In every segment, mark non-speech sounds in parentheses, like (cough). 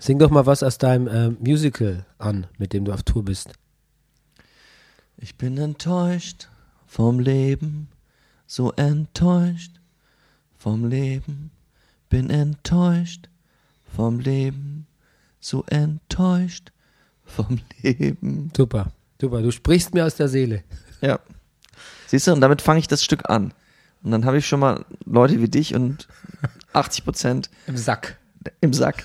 Sing doch mal was aus deinem äh, Musical an, mit dem du auf Tour bist. Ich bin enttäuscht vom Leben, so enttäuscht vom Leben, bin enttäuscht vom Leben, so enttäuscht vom Leben. Super, super. Du sprichst mir aus der Seele. Ja. Siehst du, und damit fange ich das Stück an. Und dann habe ich schon mal Leute wie dich und 80 Prozent Im Sack. im Sack.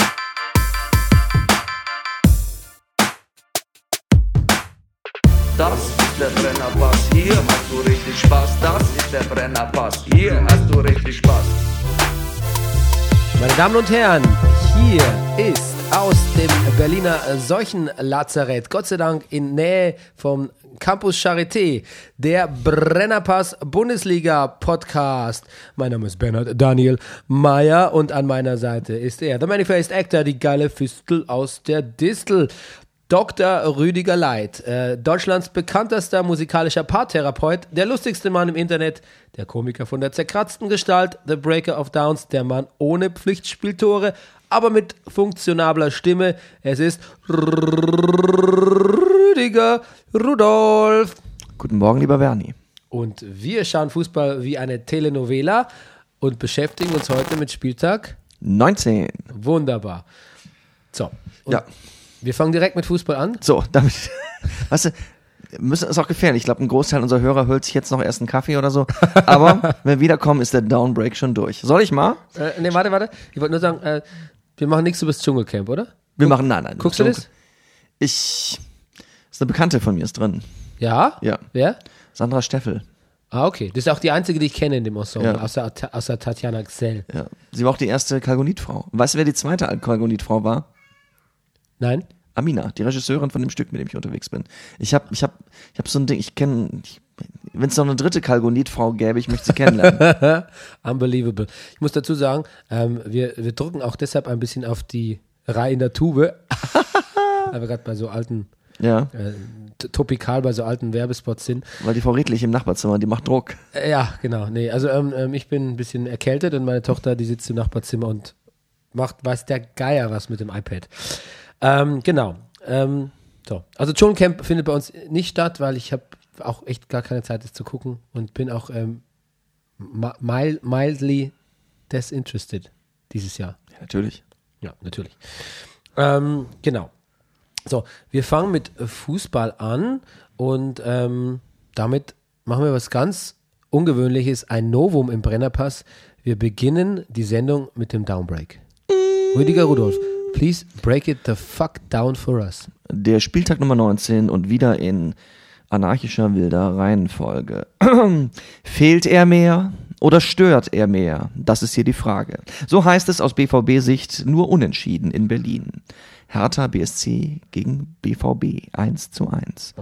Das ist der Brennerpass, hier hast du richtig Spaß. Das ist der Brennerpass, hier hast du richtig Spaß. Meine Damen und Herren, hier ist aus dem Berliner Seuchenlazarett, Gott sei Dank in Nähe vom Campus Charité, der Brennerpass Bundesliga Podcast. Mein Name ist Bernhard Daniel Meyer und an meiner Seite ist er, der Manifest Actor, die geile Fistel aus der Distel. Dr. Rüdiger Leit, äh, Deutschlands bekanntester musikalischer Paartherapeut, der lustigste Mann im Internet, der Komiker von der zerkratzten Gestalt, The Breaker of Downs, der Mann ohne Pflichtspieltore, aber mit funktionabler Stimme. Es ist Rüdiger Rudolf. Guten Morgen, lieber Bernie. Und wir schauen Fußball wie eine Telenovela und beschäftigen uns heute mit Spieltag. 19. Wunderbar. So. Ja. Wir fangen direkt mit Fußball an. So, damit, weißt du, müssen, ist auch gefährlich. Ich glaube, ein Großteil unserer Hörer holt sich jetzt noch erst einen Kaffee oder so. Aber (laughs) wenn wir wiederkommen, ist der Downbreak schon durch. Soll ich mal? Äh, nee, warte, warte. Ich wollte nur sagen, äh, wir machen nichts über das Dschungelcamp, oder? Wir machen, nein, nein. Guckst du das? Ich, ist eine Bekannte von mir, ist drin. Ja? Ja. Wer? Sandra Steffel. Ah, okay. Das ist auch die einzige, die ich kenne in dem Ensemble, Ja. außer, außer Tatjana Xell. Ja. Sie war auch die erste Kalgonitfrau. Weißt du, wer die zweite Kalgonitfrau war? Nein? Amina, die Regisseurin von dem Stück, mit dem ich unterwegs bin. Ich habe ich hab, ich hab so ein Ding, ich kenne, wenn es noch eine dritte Kalgonitfrau gäbe, ich möchte sie kennenlernen. (laughs) Unbelievable. Ich muss dazu sagen, ähm, wir, wir drücken auch deshalb ein bisschen auf die Reihe in der Tube, (laughs) weil wir gerade bei so alten, ja, äh, topikal bei so alten Werbespots sind. weil die Frau Redlich im Nachbarzimmer, die macht Druck. Äh, ja, genau. Nee, also ähm, ähm, ich bin ein bisschen erkältet und meine Tochter, die sitzt im Nachbarzimmer und macht, weiß der Geier was mit dem iPad. Ähm, genau. Ähm, so. Also Dschungelcamp findet bei uns nicht statt, weil ich habe auch echt gar keine Zeit, das zu gucken und bin auch ähm, mi- mild, mildly disinterested dieses Jahr. Ja, natürlich. Ja, natürlich. Ähm, genau. So, wir fangen mit Fußball an und ähm, damit machen wir was ganz Ungewöhnliches, ein Novum im Brennerpass. Wir beginnen die Sendung mit dem Downbreak. Rüdiger Rudolf, please break it the fuck down for us. Der Spieltag Nummer 19 und wieder in anarchischer wilder Reihenfolge. (clears throat) Fehlt er mehr oder stört er mehr? Das ist hier die Frage. So heißt es aus BVB-Sicht nur unentschieden in Berlin. Hertha BSC gegen BVB 1 zu 1.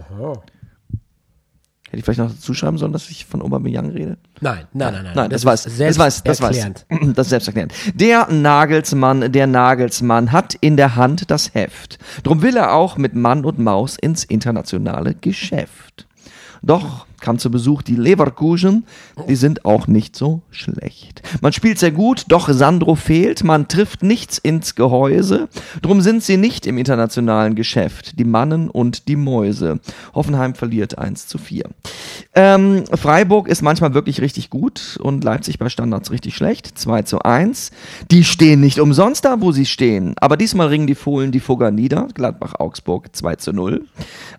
Hätte ich vielleicht noch dazu schreiben sollen, dass ich von Aubameyang rede? Nein, nein, nein, nein. Nein, das, ist weiß, das weiß, das weiß. selbsterklärend. (clears throat) Das ist selbsterklärend. Der Nagelsmann, der Nagelsmann hat in der Hand das Heft. Drum will er auch mit Mann und Maus ins internationale Geschäft. Doch kam zu Besuch die Leverkusen. Die sind auch nicht so schlecht. Man spielt sehr gut, doch Sandro fehlt. Man trifft nichts ins Gehäuse. Drum sind sie nicht im internationalen Geschäft. Die Mannen und die Mäuse. Hoffenheim verliert 1 zu 4. Ähm, Freiburg ist manchmal wirklich richtig gut und Leipzig bei Standards richtig schlecht. 2 zu 1. Die stehen nicht umsonst da, wo sie stehen. Aber diesmal ringen die Fohlen die Fugger nieder. Gladbach-Augsburg 2 zu 0.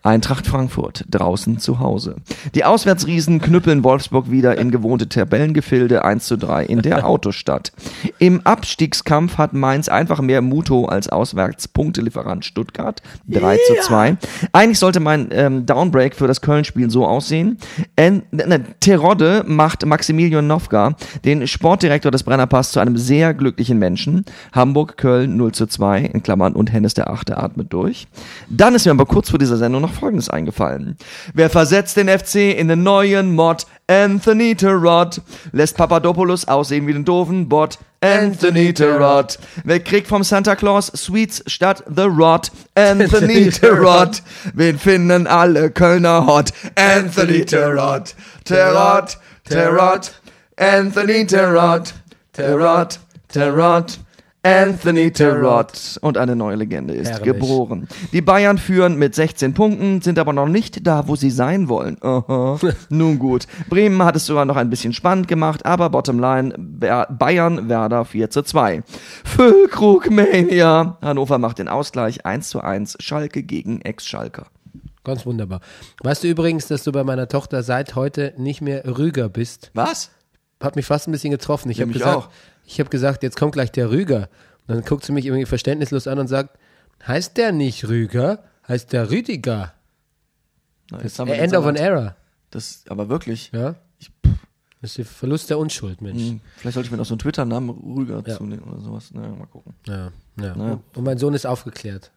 Eintracht Frankfurt draußen zu Hause. Die Auswärtsriesen knüppeln Wolfsburg wieder in gewohnte Tabellengefilde 1 zu 3 in der (laughs) Autostadt. Im Abstiegskampf hat Mainz einfach mehr Muto als Auswärtspunktelieferant Stuttgart 3 zu 2. Eigentlich sollte mein ähm, Downbreak für das Köln-Spiel so aussehen. En, ne, Terodde macht Maximilian Nowka, den Sportdirektor des Brennerpass, zu einem sehr glücklichen Menschen. Hamburg, Köln 0 zu 2 in Klammern und Hennes der Achte atmet durch. Dann ist mir aber kurz vor dieser Sendung noch Folgendes eingefallen. Wer versetzt den FC in den neuen Mod? Anthony Terod. Lässt Papadopoulos aussehen wie den doofen Bot? Anthony Terod. Wer kriegt vom Santa Claus Sweets statt The Rod? Anthony Terod. Wen finden alle Kölner hot? Anthony Terod. Terod, Terod. Anthony Terod. Terod, Terod. Anthony Terod. Und eine neue Legende ist Herrlich. geboren. Die Bayern führen mit 16 Punkten, sind aber noch nicht da, wo sie sein wollen. Aha. (laughs) Nun gut. Bremen hat es sogar noch ein bisschen spannend gemacht, aber Bottomline Ber- Bayern Werder 4 zu 2. Füllkrugmania. Hannover macht den Ausgleich 1 zu 1. Schalke gegen Ex-Schalker. Ganz wunderbar. Weißt du übrigens, dass du bei meiner Tochter seit heute nicht mehr Rüger bist? Was? Hat mich fast ein bisschen getroffen. Ich habe gesagt, auch. ich habe gesagt, jetzt kommt gleich der Rüger. Und dann guckt sie mich irgendwie verständnislos an und sagt, heißt der nicht Rüger? Heißt der Rüdiger? Na, wir den End of an. Era. Das, aber wirklich. Ja? Das ist der Verlust der Unschuld, Mensch. Hm, Vielleicht sollte ich mir noch so einen Twitter-Namen Rüger Ja. zunehmen oder sowas. Naja, mal gucken. Ja, ja. Naja. Und, mein Sohn ist aufgeklärt.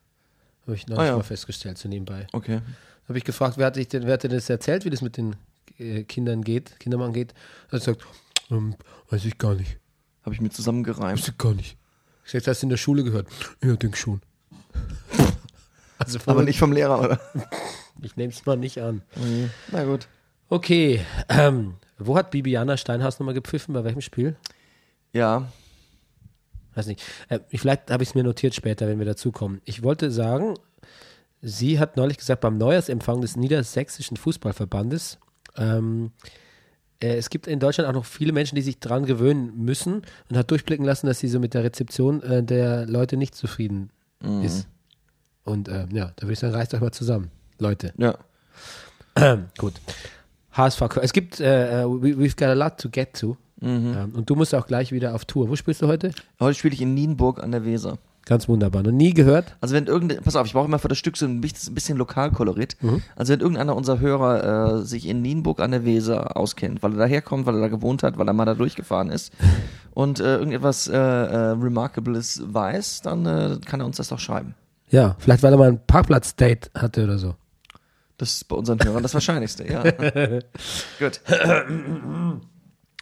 Habe ich noch Ah, ja. mal festgestellt, so nebenbei. Okay. Habe ich gefragt, wer hat, dich denn, wer hat dir das erzählt, wie das mit den äh, Kindern geht, Kindermann geht? Er hat gesagt, ähm, weiß ich gar nicht. Habe ich mir zusammengereimt. Weiß ich gar nicht. Ich sag, hast du in der Schule gehört? Ja, denk schon. (laughs) also Aber nicht vom Lehrer, oder? (laughs) Ich nehme es mal nicht an. Na gut. Okay, ähm, wo hat Bibiana Steinhaus nochmal gepfiffen? Bei welchem Spiel? Ja. Weiß nicht. Äh, ich- vielleicht habe ich es mir notiert später, wenn wir dazukommen. Ich wollte sagen, sie hat neulich gesagt, beim Neujahrsempfang des Niedersächsischen Fußballverbandes, ähm, äh, es gibt in Deutschland auch noch viele Menschen, die sich dran gewöhnen müssen und hat durchblicken lassen, dass sie so mit der Rezeption äh, der Leute nicht zufrieden ist. Und äh, ja, da würde ich sagen, reißt euch mal zusammen, Leute. Ja. (clears throat) Gut. HSV. Es gibt, äh, äh, we, we've got a lot to get to. Ähm, und du musst auch gleich wieder auf Tour. Wo spielst du heute? Heute spiele ich in Nienburg an der Weser. Ganz wunderbar. Noch nie gehört? Also wenn irgendein, pass auf, ich brauche immer für das Stück so ein bisschen, Lokalkolorit. Also wenn irgendeiner unserer Hörer äh, sich in Nienburg an der Weser auskennt, weil er daherkommt, weil er da gewohnt hat, weil er mal da durchgefahren ist (laughs) und äh, irgendetwas äh, äh, Remarkables weiß, dann äh, kann er uns das doch schreiben. Ja, vielleicht weil er mal ein Parkplatz-Date hatte oder so. Das ist bei unseren Hörern das Wahrscheinlichste, ja. (laughs) Gut.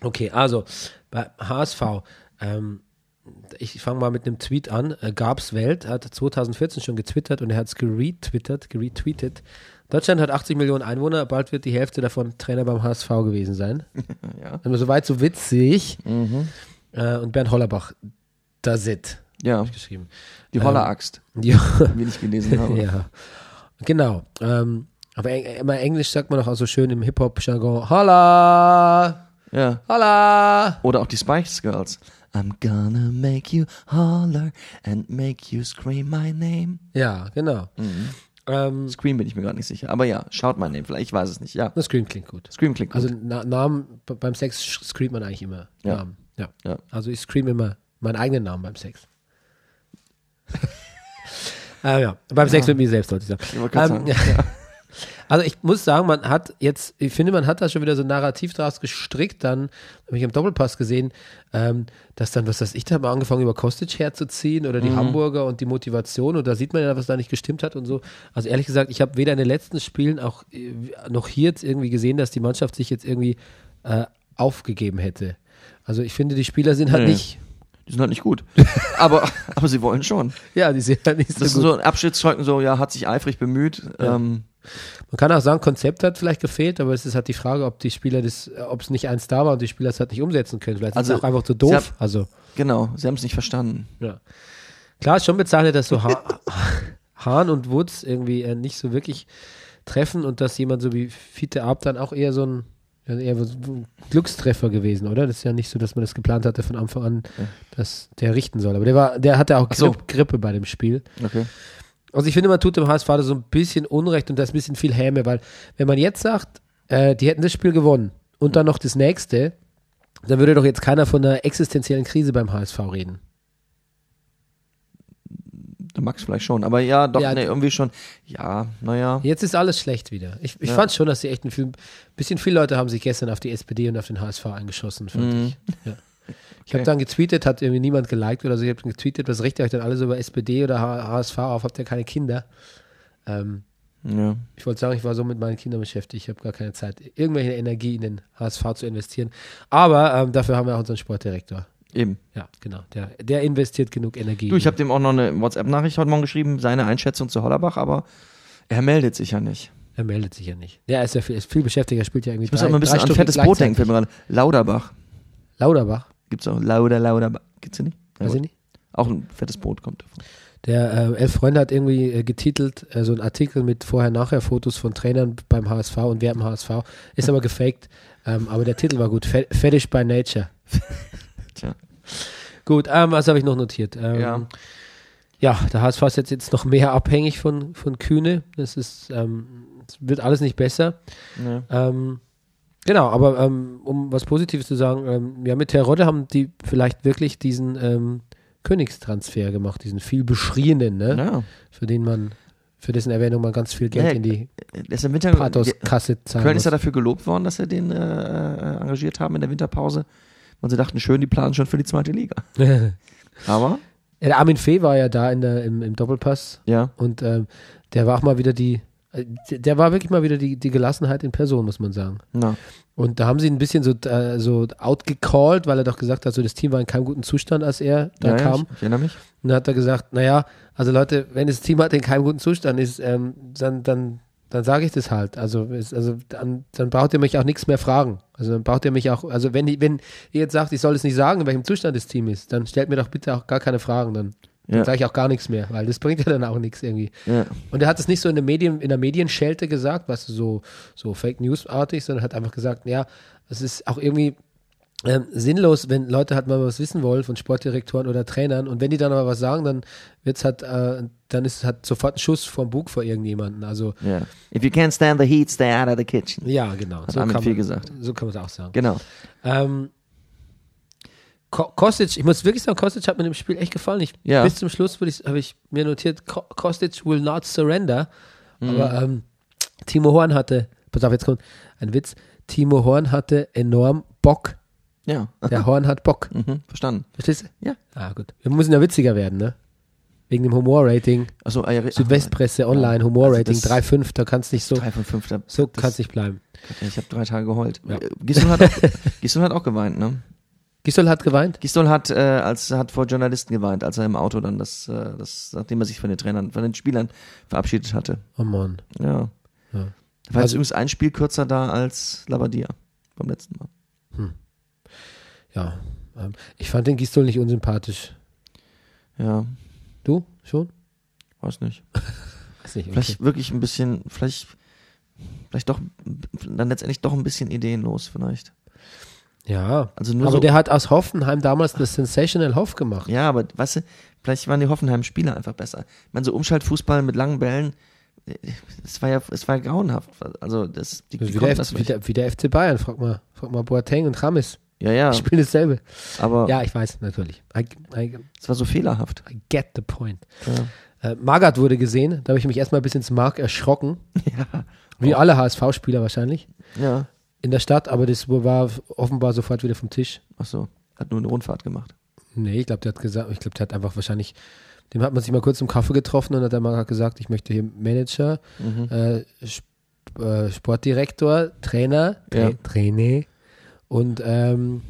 Okay, also bei HSV. Ähm, ich fange mal mit einem Tweet an. Äh, Gabs Welt hat 2014 schon getwittert und er hat es geretwittert, geretweetet. Deutschland hat 80 Millionen Einwohner, bald wird die Hälfte davon Trainer beim HSV gewesen sein. (laughs) Ja. Also soweit so witzig. Äh, und Bernd Hollerbach, da sit, Ja, geschrieben. die Holleraxt, Ja. wie ich gelesen habe. (laughs) ja. Genau. Ähm, aber eng, immer Englisch sagt man doch auch so schön im Hip-Hop-Jargon, holla, Ja. holla. Oder auch die Spice Girls. I'm gonna make you holler and make you scream my name. Ja, genau. Mhm. Ähm, Scream bin ich mir gar nicht sicher. Aber ja, schaut my name. Vielleicht, ich weiß es nicht. Ja. das Scream klingt gut. Scream klingt gut. Also na, Namen, beim Sex screamt man eigentlich immer Ja. Namen. Ja. Ja. Also ich scream immer meinen eigenen Namen beim Sex. (laughs) ah, ja. Beim Sex mit mir selbst, wollte ich sagen. Ich Ähm, sagen, (laughs) ja. Also ich muss sagen, man hat jetzt, ich finde, man hat da schon wieder so ein Narrativ draus gestrickt, dann habe ich im Doppelpass gesehen, ähm, dass dann, was weiß ich, da wir angefangen über Kostic herzuziehen oder die Mhm. Hamburger und die Motivation und da sieht man ja, was da nicht gestimmt hat und so. Also ehrlich gesagt, ich habe weder in den letzten Spielen auch äh, noch hier jetzt irgendwie gesehen, dass die Mannschaft sich jetzt irgendwie äh, aufgegeben hätte. Also ich finde, die Spieler sind halt Nee. nicht, Die sind halt nicht gut. (laughs) aber, aber sie wollen schon. ja, die sind halt nicht so Das ist gut. so ein Abschnittszeugnis, so, ja, hat sich eifrig bemüht. Ja. Ähm, Man kann auch sagen, Konzept hat vielleicht gefehlt, aber es ist halt die Frage, ob die Spieler das, ob es nicht eins da war und die Spieler es halt nicht umsetzen können. Vielleicht Also, ist es auch einfach zu doof. haben- also, Genau, sie haben es nicht verstanden. ja. Klar, ist schon bezeichnet, dass so ha (laughs) Hahn und Woods irgendwie äh, nicht so wirklich treffen und dass jemand so wie Fiete Ab dann auch eher so ein, ja, eher ein Glückstreffer gewesen, oder? Das ist ja nicht so, dass man das geplant hatte von Anfang an, dass der richten soll. Aber der war, der hatte auch Ach so. Grippe, Grippe bei dem Spiel. Okay. Also ich finde, man tut dem HSV da so ein bisschen Unrecht und da ist ein bisschen viel Häme, weil wenn man jetzt sagt, äh, die hätten das Spiel gewonnen und dann noch das nächste, dann würde doch jetzt keiner von einer existenziellen Krise beim HSV reden. Der Max vielleicht schon, aber ja, doch, Ja, nee, irgendwie schon. Ja, naja. Jetzt ist alles schlecht wieder. Ich, ich Ja. fand schon, dass sie echt ein bisschen viele Leute haben sich gestern auf die SPD und auf den HSV eingeschossen, fand Mhm. ich. Ja. Ich habe dann getweetet, hat irgendwie niemand geliked oder so. Ich habe getweetet, was richtet euch denn alles über SPD oder HSV auf? Habt ihr keine Kinder? Ähm, Ja. Ich wollte sagen, ich war so mit meinen Kindern beschäftigt. Ich habe gar keine Zeit, irgendwelche Energie in den HSV zu investieren. Aber ähm, dafür haben wir auch unseren Sportdirektor. Eben. Ja, genau. Der, der investiert genug Energie. Du, ich habe dem auch noch eine WhatsApp-Nachricht heute Morgen geschrieben, seine Einschätzung zu Hollerbach, aber er meldet sich ja nicht. er meldet sich ja nicht. Der ist ja viel, ist viel beschäftigt. Er spielt ja irgendwie Ich muss drei, auch mal ein bisschen an fettes Brot denken. Lauderbach. Lauderbach, Gibt's auch. Lauder, Lauderbach. Gibt's ja nicht? Ja, weiß ich nicht. Auch ein fettes Brot kommt davon. Der äh, Elf Freunde hat irgendwie äh, getitelt, äh, so ein Artikel mit Vorher-Nachher-Fotos von Trainern beim HSV und wer im HSV. Ist aber gefaked. (laughs) Ähm, aber der Titel war gut. Fe Fetish by Nature. (laughs) Tja. Gut, ähm, was habe ich noch notiert? Ähm, Ja. ja. der HSV ist jetzt, jetzt noch mehr abhängig von, von Kühne. Das ist, ähm, es wird alles nicht besser. Nee. Genau, aber ähm, um was Positives zu sagen, ähm, ja, mit Terodde haben die vielleicht wirklich diesen ähm, Königstransfer gemacht, diesen viel beschriebenen, ne? Ja. für den man, für dessen Erwähnung man ganz viel Geld Ja, in die Der ist im Winter. Pathoskasse zahlen Köln ist ja dafür gelobt worden, dass sie den äh, äh, engagiert haben in der Winterpause. Und sie dachten, schön, die planen schon für die zweite Liga. (laughs) Aber, ja, der Armin Fee war ja da in der, im, im Doppelpass ja. und ähm, der war auch mal wieder die, äh, der war wirklich mal wieder die, die Gelassenheit in Person, muss man sagen. Na, Und da haben sie ihn ein bisschen so, äh, so outgecallt, weil er doch gesagt hat, so das Team war in keinem guten Zustand, als er da ja, ja, kam. ich, ich erinnere mich. Und dann hat er gesagt, naja, also Leute, wenn das Team halt in keinem guten Zustand ist, ähm, dann, dann, dann sage ich das halt. Also, es, also dann, dann braucht ihr mich auch nichts mehr fragen. Also dann braucht ihr mich auch, also wenn, wenn ihr jetzt sagt, ich soll es nicht sagen, in welchem Zustand das Team ist, dann stellt mir doch bitte auch gar keine Fragen. Dann, dann Ja. sage ich auch gar nichts mehr, weil das bringt ja dann auch nichts irgendwie. Ja. Und er hat es nicht so in der Medien, in der Medienschelte gesagt, was so, so Fake News-artig, sondern hat einfach gesagt, ja, es ist auch irgendwie ähm, sinnlos, wenn Leute halt mal was wissen wollen von Sportdirektoren oder Trainern und wenn die dann aber was sagen, dann wird's halt, äh, dann ist halt sofort ein Schuss vom Bug vor irgendjemanden. Also ja. If you can't stand the heat, stay out of the kitchen. ja, genau. Hat Armin kann man, gesagt. So kann man es auch sagen. Genau. Ähm, Kostic, ich muss wirklich sagen, Kostic hat mir dem Spiel echt gefallen. Ich, Ja. Bis zum Schluss habe ich mir notiert, Ko- Kostic will not surrender. Mhm. Aber ähm, Timo Horn hatte, pass auf, jetzt kommt ein Witz. Timo Horn hatte enorm Bock. Ja. Der Horn hat Bock. (laughs) Mhm, verstanden. Verstehst du? Ja. Ah, gut. Wir müssen ja witziger werden, ne? Wegen dem Humor-Rating. Ja, re- Südwestpresse Online, Humor-Rating Also das- 3,5, da kannst nicht so, Drei von fünf. Da, so das- kann's nicht bleiben. Ich habe drei Tage geheult. Ja. Äh, Gisdol hat, auch, (laughs) hat auch geweint, ne? Gisdol hat geweint? Gisdol hat, äh, als, hat vor Journalisten geweint, als er im Auto dann das, äh, das, nachdem er sich von den Trainern, von den Spielern verabschiedet hatte. Oh Mann. Ja. Ja. War Also- übrigens ein Spiel kürzer da als Labadia beim letzten Mal. Ja. Ähm, ich fand den Gisdol nicht unsympathisch. Ja, Du? Schon? weiß nicht. (laughs) Weiß nicht. Okay. Vielleicht wirklich ein bisschen, vielleicht, vielleicht doch, dann letztendlich doch ein bisschen ideenlos vielleicht. Ja. Also nur aber so, der hat aus Hoffenheim damals das Sensational Hoff gemacht. ja, aber weißt du, vielleicht waren die Hoffenheim-Spieler einfach besser. Ich meine, so Umschaltfußball mit langen Bällen, es war ja, es war ja grauenhaft. Also das, die, die wie, der F, das wie, der, wie der FC Bayern. Frag mal, frag mal Boateng und Rames. Ja, ja, Die spielen dasselbe. aber Ja, ich weiß, natürlich. I, I, es war so fehlerhaft. I get the point. Ja. Äh, Magath wurde gesehen. Da habe ich mich erstmal bis ins Mark erschrocken. (laughs) Ja. Wie alle HSV-Spieler wahrscheinlich. Ja, In der Stadt, aber das war offenbar sofort wieder vom Tisch. ach so, hat nur eine Rundfahrt gemacht. Nee, ich glaube, der hat gesagt, ich glaube, der hat einfach wahrscheinlich, dem hat man sich mal kurz im Kaffee getroffen und hat der Magath gesagt, ich möchte hier Manager, Mhm. äh, Sp äh, Sportdirektor, Trainer, Tra Ja. Trainer und ähm,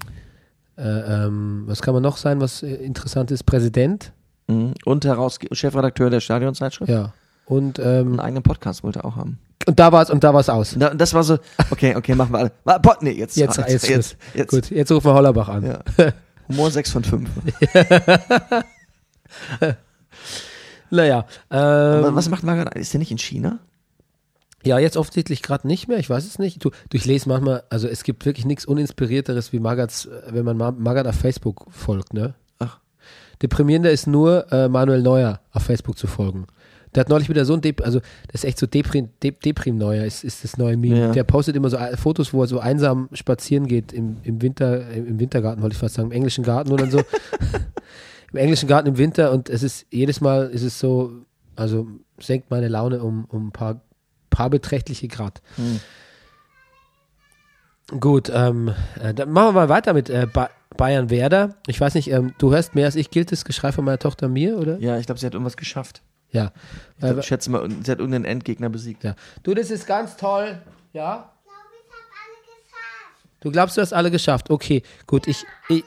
äh, ähm, was kann man noch sein, was äh, interessant ist? Präsident, Mhm. Und Herausge Chefredakteur der Stadionzeitschrift. ja. Und Einen ähm, eigenen Podcast wollte er auch haben. Und da war's und da war's aus. Da, das war so, okay, okay, machen wir alle. Boah, Nee, jetzt. Jetzt, jetzt, jetzt, jetzt. Gut, jetzt rufen wir Hollerbach an. Ja. (laughs) Humor 6 von 5. (laughs) Naja, ähm, Was macht Magath? Ist der nicht in China? ja, jetzt offensichtlich gerade nicht mehr, ich weiß es nicht. Du, du, ich lese manchmal, also es gibt wirklich nichts Uninspirierteres wie Magats, äh, wenn man Ma- Magat auf Facebook folgt, ne? Ach. Deprimierender ist nur, äh, Manuel Neuer auf Facebook zu folgen. Der hat neulich wieder so ein Dep also das ist echt so Deprim, Dep Deprim Neuer, ist, ist das neue Meme. Ja. Der postet immer so äh, Fotos, wo er so einsam spazieren geht im, im Winter, im im Wintergarten, wollte ich fast sagen, im englischen Garten dann so. (laughs) Im englischen Garten im Winter und es ist jedes Mal ist es so, also senkt meine Laune um, um ein paar, paar beträchtliche Grad. Gut, ähm, äh, dann machen wir mal weiter mit äh, ba Bayern Werder. Ich weiß nicht, ähm, du hörst mehr als ich, gilt das Geschrei von meiner Tochter mir, oder? Ja, ich glaube, sie hat irgendwas geschafft. Ja. Ich, glaub, Äh, ich schätze mal, sie hat irgendeinen Endgegner besiegt. ja. Du, das ist ganz toll. Ja? Du glaubst, du hast alle geschafft. Okay, gut. Ich, ich,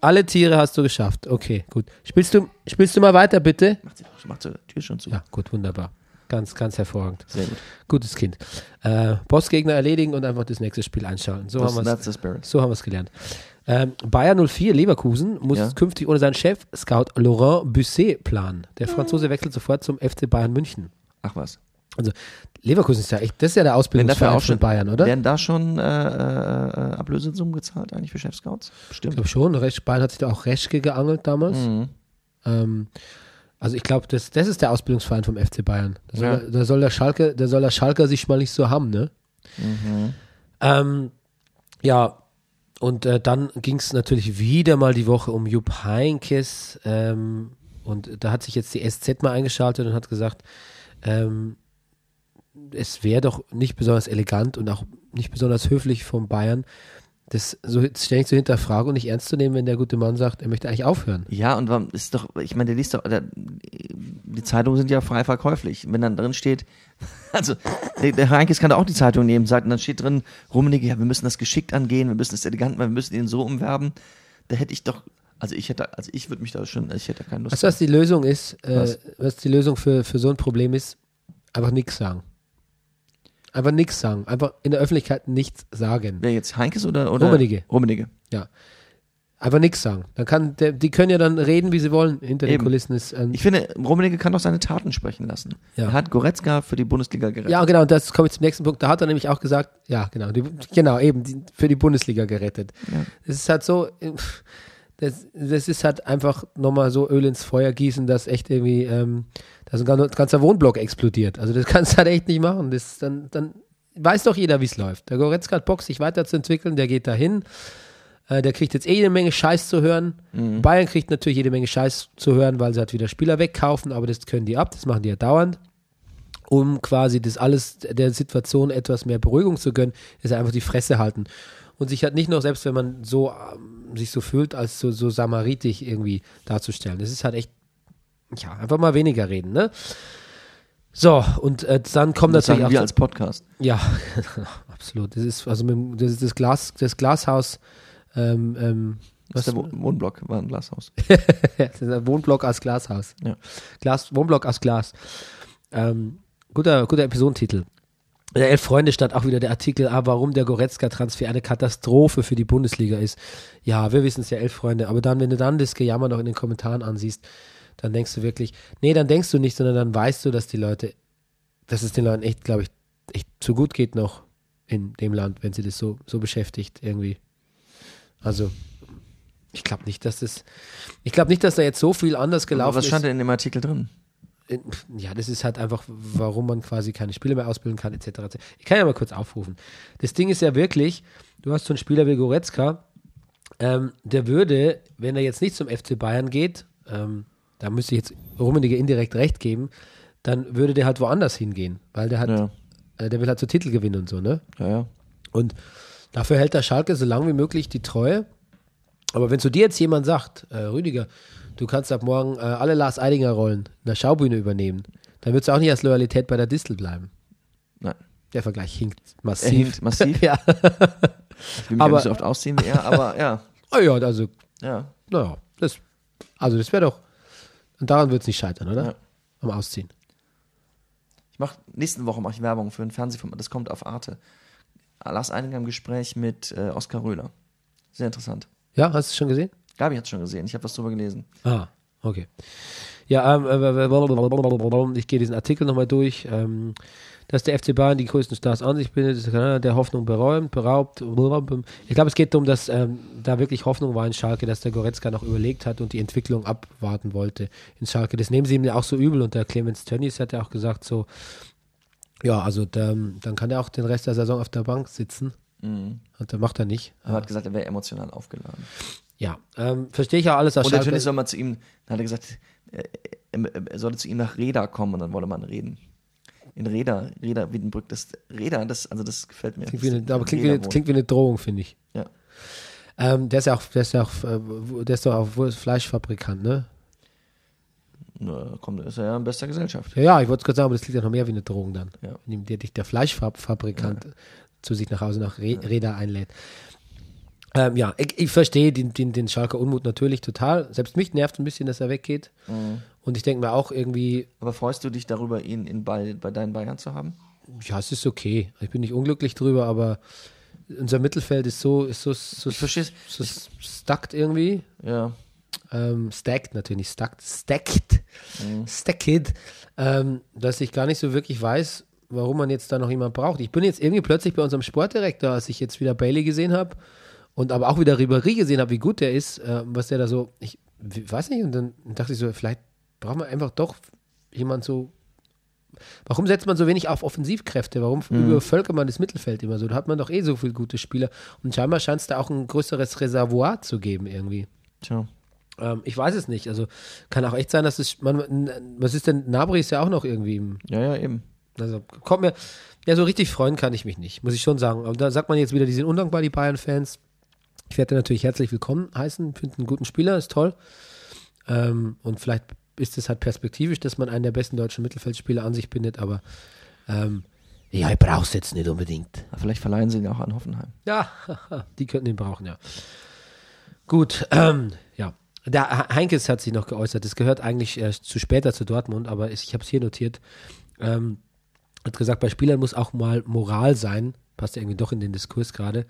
alle Tiere hast du geschafft. Okay, gut. Spielst du, spielst du mal weiter, bitte? Macht sie macht sie die Tür schon zu. Ja, gut, wunderbar. Ganz, ganz hervorragend. Sehr gut. Gutes Kind. Äh, Bossgegner erledigen und einfach das nächste Spiel einschalten. So Das, haben wir es so gelernt. Ähm, Bayern 04 Leverkusen muss Ja. künftig ohne seinen Chef Scout Laurent Busset planen. Der Franzose wechselt sofort zum FC Bayern München. Ach was. Also Leverkusen ist ja echt, das ist ja der Ausbildungsverein von Bayern, oder? Werden da schon äh, äh, Ablösesummen gezahlt eigentlich für Chefscouts? Ich Bestimmt. glaube schon. Bayern hat sich da auch Reschke geangelt damals. Mhm. Ähm, also ich glaube, das, das ist der Ausbildungsverein vom FC Bayern. Da soll, Ja. der, da soll der Schalke, da soll der Schalker sich mal nicht so haben, ne? Mhm. Ähm, ja, und äh, dann ging es natürlich wieder mal die Woche um Jupp Heynckes. Ähm, und da hat sich jetzt die SZ mal eingeschaltet und hat gesagt, ähm, es wäre doch nicht besonders elegant und auch nicht besonders höflich von Bayern, das so ständig zu hinterfragen und nicht ernst zu nehmen, wenn der gute Mann sagt, er möchte eigentlich aufhören. Ja, und warum ist doch, ich meine, der liest doch, der, die Zeitungen sind ja frei verkäuflich. Wenn dann drin steht, (laughs) also der, der Heinkes kann da auch die Zeitung nehmen, sagt, und dann steht drin, Rummenigge, ja, wir müssen das geschickt angehen, wir müssen das elegant machen, wir müssen ihn so umwerben. Da hätte ich doch, also ich hätte, also ich würde mich da schon, ich hätte da keine Lust. Weißt du, was die Lösung ist? Äh, Was? was die Lösung für, für so ein Problem ist? Einfach nichts sagen. Einfach nichts sagen. Einfach in der Öffentlichkeit nichts sagen. Wer jetzt Heinkes oder, oder? Rummenigge. Rummenigge. Ja. Einfach nichts sagen. Dann kann der, die können ja dann reden, wie sie wollen. Hinter den Eben. Kulissen ist. Ähm, Ich finde, Rummenigge kann doch seine Taten sprechen lassen. Ja. Er hat Goretzka für die Bundesliga gerettet. ja, genau. Und das komme ich zum nächsten Punkt. Da hat er nämlich auch gesagt, ja, genau, die, genau, eben die, für die Bundesliga gerettet. Ja. Es ist halt so, äh, das, das ist halt einfach nochmal so Öl ins Feuer gießen, dass echt irgendwie, ähm, dass ein gan- ganzer Wohnblock explodiert. Also das (laughs) kannst du halt echt nicht machen. Das dann, dann weiß doch jeder, wie es läuft. Der Goretzka hat Bock, sich weiterzuentwickeln, der geht dahin. Äh, der kriegt jetzt eh jede Menge Scheiß zu hören. Bayern kriegt natürlich jede Menge Scheiß zu hören, weil sie halt wieder Spieler wegkaufen, aber das können die ab, das machen die ja dauernd. Um quasi das alles der Situation etwas mehr Beruhigung zu gönnen, ist einfach die Fresse halten. Und sich halt nicht noch, selbst wenn man so ähm, sich so fühlt, als so, so samaritisch irgendwie darzustellen. Das ist halt echt, ja, einfach mal weniger reden, ne? So, und äh, dann kommt das natürlich auch wir als Podcast. ja, (laughs) absolut. Das ist also mit, das, ist das Glas, das Glashaus. Ähm, ähm, Das ist der Wo- Wohnblock, war ein Glashaus. (laughs) Wohnblock aus Glashaus. Ja. Glas, Wohnblock aus Glas. Ähm, guter, guter Episodentitel. Der Elf Freunde stand auch wieder der Artikel, ah, warum der Goretzka-Transfer eine Katastrophe für die Bundesliga ist. Ja, wir wissen es ja, Elf Freunde. Aber dann, wenn du dann das Gejammer noch in den Kommentaren ansiehst, dann denkst du wirklich, nee, dann denkst du nicht, sondern dann weißt du, dass die Leute, dass es den Leuten echt, glaube ich, echt zu gut geht noch in dem Land, wenn sie das so, so beschäftigt irgendwie. Also, ich glaube nicht, dass das, ich glaube nicht, dass da jetzt so viel anders Aber gelaufen was stand ist. denn in dem Artikel drin? Ja, das ist halt einfach, warum man quasi keine Spiele mehr ausbilden kann, etc. Ich kann ja mal kurz aufrufen. Das Ding ist ja wirklich, du hast so einen Spieler wie Goretzka, ähm, der würde, wenn er jetzt nicht zum FC Bayern geht, ähm, da müsste ich jetzt Rummenigge indirekt recht geben, dann würde der halt woanders hingehen, weil der hat, Ja. äh, der will halt so Titel gewinnen und so, ne? Ja, ja. Und dafür hält der Schalke so lange wie möglich die Treue. Aber wenn zu dir jetzt jemand sagt, äh, Rüdiger, du kannst ab morgen äh, alle Lars Eidinger Rollen in der Schaubühne übernehmen, dann würdest du auch nicht als Loyalität bei der Distel bleiben. Nein. Der Vergleich hinkt massiv. Er hinkt massiv. (laughs) ja. Ich will mich Aber- nicht so oft ausziehen wie er, aber (laughs) ja. Oh ja, also, Ja. naja, das, also das wäre doch, und daran wird es nicht scheitern, oder? Ja. Am Ausziehen. Ich mache nächste Woche mache ich Werbung für ein Fernsehformat, das kommt auf Arte. Lars Eidinger im Gespräch mit äh, Oskar Röhler. Sehr interessant. Ja, hast du es schon gesehen? Gabi hat es schon gesehen, ich habe was drüber gelesen. Ah, okay. Ja, ähm, äh, ich gehe diesen Artikel nochmal durch. Ähm, dass der FC Bayern die größten Stars an sich bindet, ist der Hoffnung beräumt, beraubt. Ich glaube, es geht darum, dass ähm, da wirklich Hoffnung war in Schalke, dass der Goretzka noch überlegt hat und die Entwicklung abwarten wollte in Schalke. Das nehmen sie ihm ja auch so übel und der Clemens Tönnies hat ja auch gesagt so, ja, also der, dann kann er auch den Rest der Saison auf der Bank sitzen. Mhm. Und das macht er nicht. Er hat gesagt, er wäre emotional aufgeladen. Ja, ähm, verstehe ich ja alles Und. Tönnies soll mal zu ihm, dann hat er gesagt, er, er, er sollte zu ihm nach Reda kommen und dann wolle man reden. In Reda, Reda Wiedenbrück, das Reda, das, also das gefällt mir. Klingt wie eine, aber klingt wie, Reda eine, klingt wie eine Drohung, finde ich. Ja. Ähm, der ist ja auch, der ist ja auch, äh, der ist doch auch Fleischfabrikant, ne? Na, kommt, ist er ja in bester Gesellschaft. Ja, ja, ich wollte es gerade sagen, aber das klingt ja noch mehr wie eine Drohung dann. Ja. Wenn der, dich der Fleischfabrikant zu sich nach Hause nach Re Räder einlädt. Ähm, ja, ich, ich verstehe den, den, den Schalker Unmut natürlich total. Selbst mich nervt ein bisschen, dass er weggeht. Mhm. Und ich denke mir auch irgendwie, Aber freust du dich darüber, ihn in bei, bei deinen Bayern zu haben? ja, es ist okay. Ich bin nicht unglücklich drüber, aber unser Mittelfeld ist so, ist so, so, Ich so stuckt irgendwie. Ja. ähm, stacked natürlich stacked, stacked, stacked, ähm, dass ich gar nicht so wirklich weiß, warum man jetzt da noch jemand braucht. Ich bin jetzt irgendwie plötzlich bei unserem Sportdirektor, als ich jetzt wieder Bailey gesehen habe und aber auch wieder Ribéry gesehen habe, wie gut der ist, äh, was der da so, ich weiß nicht, und dann dachte ich so, vielleicht braucht man einfach doch jemand so Warum setzt man so wenig auf Offensivkräfte? Warum übervölkert man das Mittelfeld immer so? Da hat man doch eh so viele gute Spieler. Und scheinbar scheint es da auch ein größeres Reservoir zu geben irgendwie. Tja. Ähm, ich weiß es nicht. Also kann auch echt sein, dass es. Man, was ist denn? Nabri ist ja auch noch irgendwie im. Ja, ja, eben. Also kommt mir. Ja, so richtig freuen kann ich mich nicht, muss ich schon sagen. Aber da sagt man jetzt wieder, die sind undankbar, die Bayern-Fans. Ich werde natürlich herzlich willkommen heißen. Finde einen guten Spieler, ist toll. Ähm, und vielleicht ist es halt perspektivisch, dass man einen der besten deutschen Mittelfeldspieler an sich bindet, aber ähm, ja, ich brauche es jetzt nicht unbedingt. Aber Vielleicht verleihen sie ihn auch an Hoffenheim. (laughs) Ja, (laughs) die könnten ihn brauchen, ja. Gut, ähm, ja. Der Heinkes hat sich noch geäußert. Das gehört eigentlich äh, zu später zu Dortmund, aber ich habe es hier notiert. Ähm, hat gesagt, bei Spielern muss auch mal Moral sein. Passt ja irgendwie doch in den Diskurs gerade.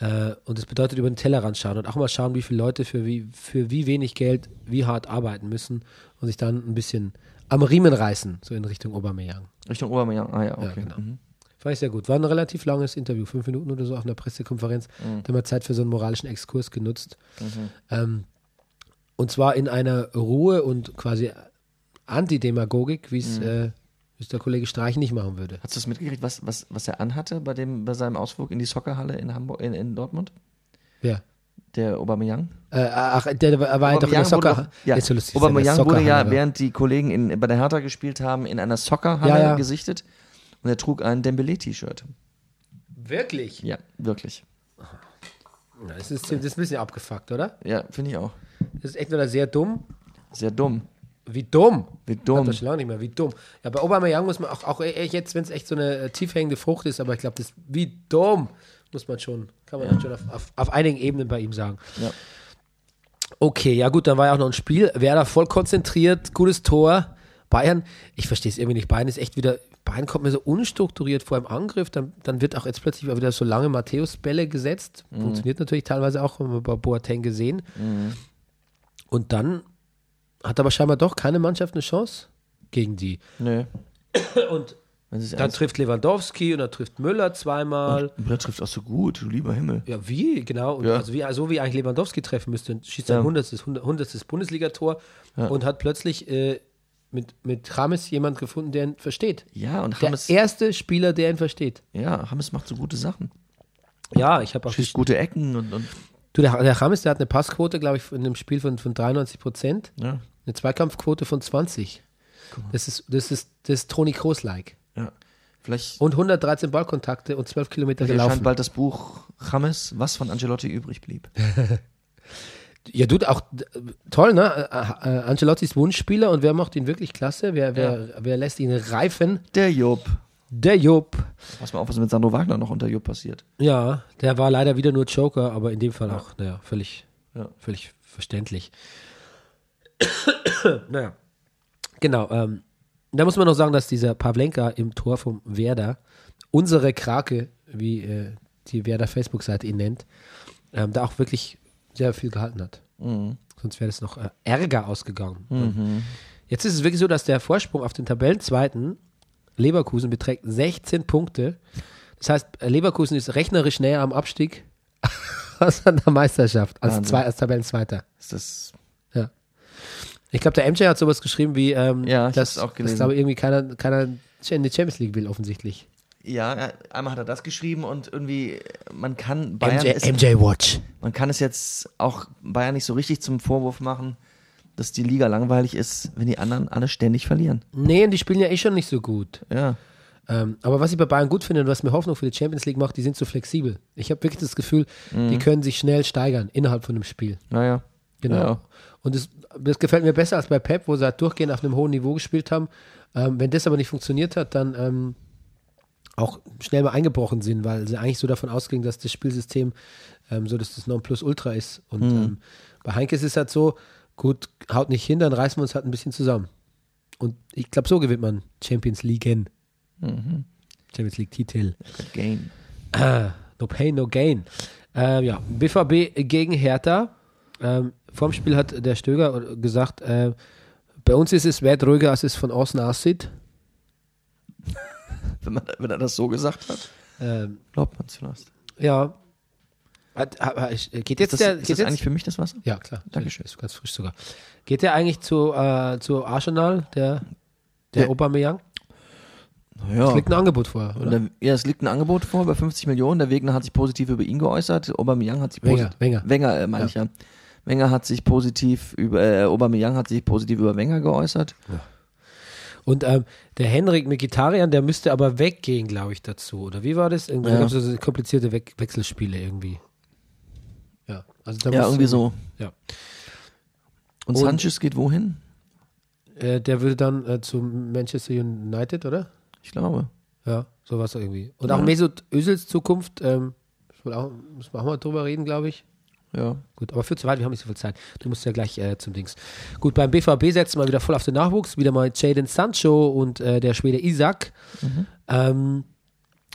Äh, und das bedeutet über den Tellerrand schauen und auch mal schauen, wie viele Leute für wie, für wie wenig Geld wie hart arbeiten müssen und sich dann ein bisschen am Riemen reißen, so in Richtung Aubameyang. Richtung Obermeier. Ah ja, okay. Ja, genau. Mhm. Fand ich sehr gut. War ein relativ langes Interview, fünf Minuten oder so auf einer Pressekonferenz. Da haben wir Zeit für so einen moralischen Exkurs genutzt. Ähm, und zwar in einer Ruhe und quasi Antidemagogik, wie es äh, es der Kollege Streich nicht machen würde. Hast du es mitgekriegt, was, was, was er anhatte bei, dem, bei seinem Ausflug in die Soccerhalle in, Hamburg, in, in Dortmund? Wer? Der Aubameyang? Äh, ach, der war ja doch in der Aubameyang wurde Soccer. doch- ja, so lustig, Aubameyang wurde ja, Soccerhalle während die Kollegen in, bei der Hertha gespielt haben, in einer Soccerhalle Ja, ja. gesichtet. Und er trug ein Dembele-T-Shirt. Wirklich? Ja, wirklich. Das ist, das ist ein bisschen abgefuckt, oder? Ja, finde ich auch. Das ist echt wieder sehr dumm. Sehr dumm. Wie dumm. Wie dumm. das schon lange nicht mehr. Wie dumm. Ja, bei Aubameyang muss man auch, auch e- jetzt, wenn es echt so eine äh, tief hängende Frucht ist, aber ich glaube, das wie dumm muss man schon, kann man schon auf, auf, auf einigen Ebenen bei ihm sagen. Ja. Okay, ja gut, dann war ja auch noch ein Spiel. Werder voll konzentriert, gutes Tor. Bayern, ich verstehe es irgendwie nicht. Bayern ist echt wieder, Bayern kommt mir so unstrukturiert vor im Angriff. Dann, dann wird auch jetzt plötzlich wieder so lange Matthäus-Bälle gesetzt. Funktioniert natürlich teilweise auch, haben wir bei Boateng gesehen. Und dann hat aber scheinbar doch keine Mannschaft eine Chance gegen die. Nö. Und dann trifft Lewandowski und dann trifft Müller zweimal. Und Brett trifft auch so gut, du lieber Himmel. Ja, wie, genau. Ja. Also wie, so wie eigentlich Lewandowski treffen müsste. Und schießt Ja. sein hundertstes, hundert- hundertstes Bundesligator Ja. und hat plötzlich äh, mit, mit Rames jemand gefunden, der ihn versteht. Ja, und Der Hammes, erste Spieler, der ihn versteht. ja, Hammes macht so gute Sachen. Ja, ich habe auch Schießt gute Ecken und, und Du, der, der Rames, der hat eine Passquote, glaube ich, in dem Spiel von, von 93 Prozent. ja, Eine Zweikampfquote von 20. Das ist, das ist, das ist Toni Kroos-like. ja. Vielleicht Und 113 Ballkontakte und 12 Kilometer gelaufen. bald das Buch Hammes, was von Angelotti übrig blieb. (laughs) Ja, du, auch toll, ne? Äh, äh, Ancelottis Wunschspieler und wer macht ihn wirklich klasse? Wer, wer, wer lässt ihn reifen? Der Jupp. Der Jupp. Pass mal auf, was mit Sandro Wagner noch unter Jupp passiert. Ja, der war leider wieder nur Joker, aber in dem Fall auch, naja, völlig, Ja. völlig verständlich. Naja. Genau, ähm, Da muss man noch sagen, dass dieser Pavlenka im Tor vom Werder, unsere Krake, wie äh, die Werder Facebook-Seite ihn nennt, ähm, da auch wirklich sehr viel gehalten hat. Sonst wäre es noch äh, ärger ausgegangen. Jetzt ist es wirklich so, dass der Vorsprung auf den Tabellenzweiten Leverkusen beträgt 16 Punkte. Das heißt, Leverkusen ist rechnerisch näher am Abstieg (laughs) als an der Meisterschaft, als, Wahnsinn. zwei, als Tabellenzweiter. Ist das. Ich glaube, der MJ hat sowas geschrieben wie, ähm, Ja, ich dass, auch dass gelesen. glaube irgendwie keiner, keiner in die Champions League will, offensichtlich. Ja, einmal hat er das geschrieben und irgendwie, man kann Bayern, MJ, ist, MJ Watch. man kann es jetzt auch Bayern nicht so richtig zum Vorwurf machen, dass die Liga langweilig ist, wenn die anderen alle ständig verlieren. Nee, und die spielen ja eh schon nicht so gut. Ja. Ähm, aber was ich bei Bayern gut finde und was mir Hoffnung für die Champions League macht, die sind so flexibel. Ich habe wirklich das Gefühl, Mhm. die können sich schnell steigern innerhalb von einem Spiel. Naja. Genau. Ja. Und das, das gefällt mir besser als bei Pep, wo sie halt durchgehend auf einem hohen Niveau gespielt haben. Ähm, wenn das aber nicht funktioniert hat, dann ähm, auch schnell mal eingebrochen sind, weil sie eigentlich so davon ausgingen, dass das Spielsystem ähm, so, dass das Nonplusultra ist. Und ähm, bei Heinke ist es halt so, gut, haut nicht hin, dann reißen wir uns halt ein bisschen zusammen. Und ich glaube, so gewinnt man Champions League. Champions League Titel. Game. Ah, no pain, no gain. Ähm, ja, BVB gegen Hertha. Ähm, vorm Spiel hat der Stöger gesagt, äh, bei uns ist es weit ruhiger, als es von außen aussieht. (laughs) Wenn, man, wenn er das so gesagt hat, Ähm, glaubt man es vielleicht. ja. Hat, hat, geht jetzt Ist das, der, ist das jetzt, eigentlich für mich das Wasser? ja, klar. Dankeschön. Ist ganz frisch sogar. Geht der eigentlich zu, äh, zu Arsenal, der, der Der- Aubameyang? Ja. Es liegt ein Angebot vor, oder? der, ja, es liegt ein Angebot vor bei 50 Millionen. Der Wegner hat sich positiv über ihn geäußert. Aubameyang hat sich Wenger, posit- Wenger. Wenger, äh, meine ich ja. Wenger hat sich positiv über äh, Aubameyang hat sich positiv über Wenger geäußert. Und ähm, der Henrik Mkhitaryan, der müsste aber weggehen, glaube ich, dazu. Oder wie war das? Irgendwie Ja. gab es so komplizierte We Wechselspiele irgendwie. Ja, also da Ja, muss irgendwie so. Ja. Und, Und- Sanchez geht wohin? Äh, der würde dann äh, zu Manchester United, oder? Ich glaube. Ja, sowas irgendwie. Und Ja. auch Mesut Özils Zukunft, ähm, müssen wir auch mal drüber reden, glaube ich. Ja. Gut, aber für zu weit, wir haben nicht so viel Zeit. Du musst ja gleich äh, zum Dings. Gut, beim BVB setzen wir wieder voll auf den Nachwuchs. Wieder mal Jaden Sancho und äh, der Schwede Isaac. Ähm,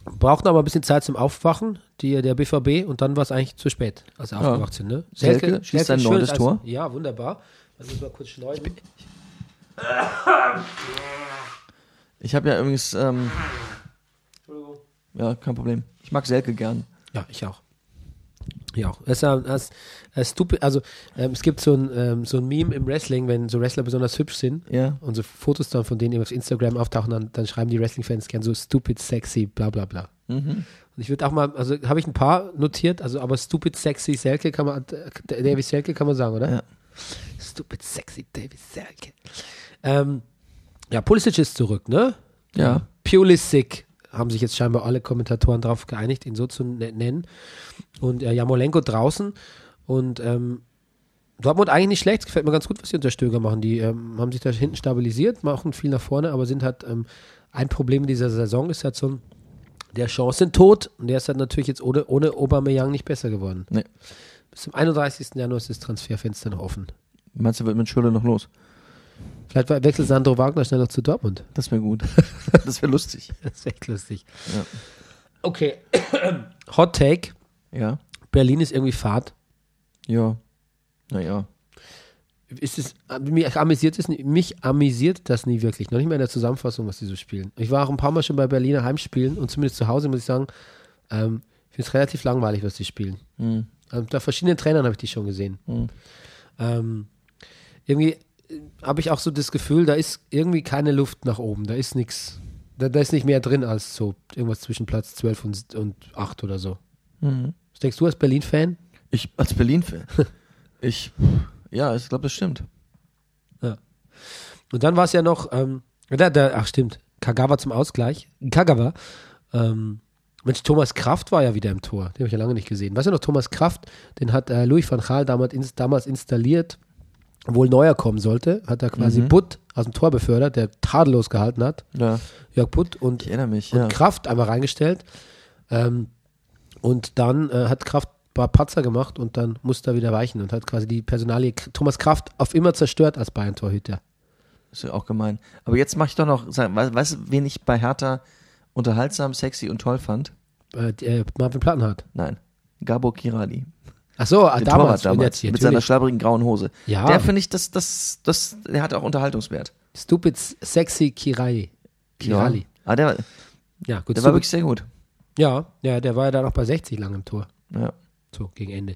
brauchten aber ein bisschen Zeit zum Aufwachen, die, der BVB, und dann war es eigentlich zu spät, als sie Ja. aufgewacht sind. Ne? Selke schießt sein neuntes Eis- Tor. Ja, wunderbar. Lass uns mal kurz schneiden. Ich habe ja übrigens, ähm, ja, kein Problem. Ich mag Selke gern. Ja, ich auch. Ja. Das ist, stupid, also ähm, es gibt so ein, ähm, so ein Meme im Wrestling, wenn so Wrestler besonders hübsch sind Ja. und so Fotos dann von denen auf Instagram auftauchen, dann, dann schreiben die Wrestling-Fans gern so stupid, sexy, bla bla bla. Mhm. Und ich würde auch mal, also habe ich ein paar notiert, also aber stupid, sexy, Selke kann man, äh, David Selke kann man sagen, oder? Ja. Stupid, sexy, David Selke. Ähm, ja, Pulisic ist zurück, ne? Ja. Pulisic haben sich jetzt scheinbar alle Kommentatoren darauf geeinigt, ihn so zu ne- nennen. Und äh, Jamolenko draußen. Und ähm, Dortmund eigentlich nicht schlecht. Es gefällt mir ganz gut, was die unter Stöger machen. Die ähm, haben sich da hinten stabilisiert, machen viel nach vorne, aber sind halt ähm, ein Problem in dieser Saison ist halt so ein, der Chancentod. Und der ist halt natürlich jetzt ohne, ohne Aubameyang nicht besser geworden. Nee. Bis zum 31. Januar ist das Transferfenster noch offen. Meinst du, wird mit Schürrle noch los? Vielleicht wechselt Sandro Wagner schnell noch zu Dortmund. Das wäre gut. (laughs) das wäre lustig. (laughs) Das ist echt lustig. Ja. Okay. (coughs) Hot Take. Ja. Berlin ist irgendwie Fahrt. Ja. Naja. Ist es, mich amüsiert, es, mich amüsiert das nie wirklich. Noch nicht mehr in der Zusammenfassung, was die so spielen. Ich war auch ein paar Mal schon bei Berliner Heimspielen und zumindest zu Hause muss ich sagen, ähm, ich finde es relativ langweilig, was die spielen. Hm. Ähm, bei verschiedenen Trainern habe ich die schon gesehen. Hm. Ähm, irgendwie habe ich auch so das Gefühl, da ist irgendwie keine Luft nach oben. Da ist nichts. Da, da ist nicht mehr drin als so irgendwas zwischen Platz 12 und, und 8 oder so. Mhm. Was denkst du als Berlin-Fan? Ich als Berlin-Fan. (laughs) ich, ja, ich glaube, das stimmt. Und dann war es ja noch, ähm, da, da, ach stimmt, Kagawa zum Ausgleich. Kagawa. Ähm, Mensch, Thomas Kraft war ja wieder im Tor. Den habe ich ja lange nicht gesehen. Weißt du noch, Thomas Kraft, den hat äh, Louis van Gaal damals, ins, damals installiert, obwohl Neuer kommen sollte, hat er quasi Butt aus dem Tor befördert, der tadellos gehalten hat. Ja. Jörg Butt und, mich, und ja. Kraft einmal reingestellt. Ähm, und dann äh, hat Kraft ein paar Patzer gemacht und dann musste er wieder weichen und hat quasi die Personalie Thomas Kraft auf immer zerstört als Bayern-Torhüter. Ist ja auch gemein. Aber jetzt mache ich doch noch, weißt du, wen ich bei Hertha unterhaltsam, sexy und toll fand? Äh, äh, Marvin Plattenhardt. Nein. Gabo Kirali. Ach so, ah, damals. Torwart damals. Jetzt, mit seiner natürlich. schlabbrigen grauen Hose. Ja. Der finde ich, das, das, das, der hat auch Unterhaltungswert. Stupid Sexy Kirai. Kirali. Ah, der, Ja, gut. der war wirklich sehr gut. ja, ja, der war ja dann auch bei 60 lang im Tor. Ja. So, gegen Ende.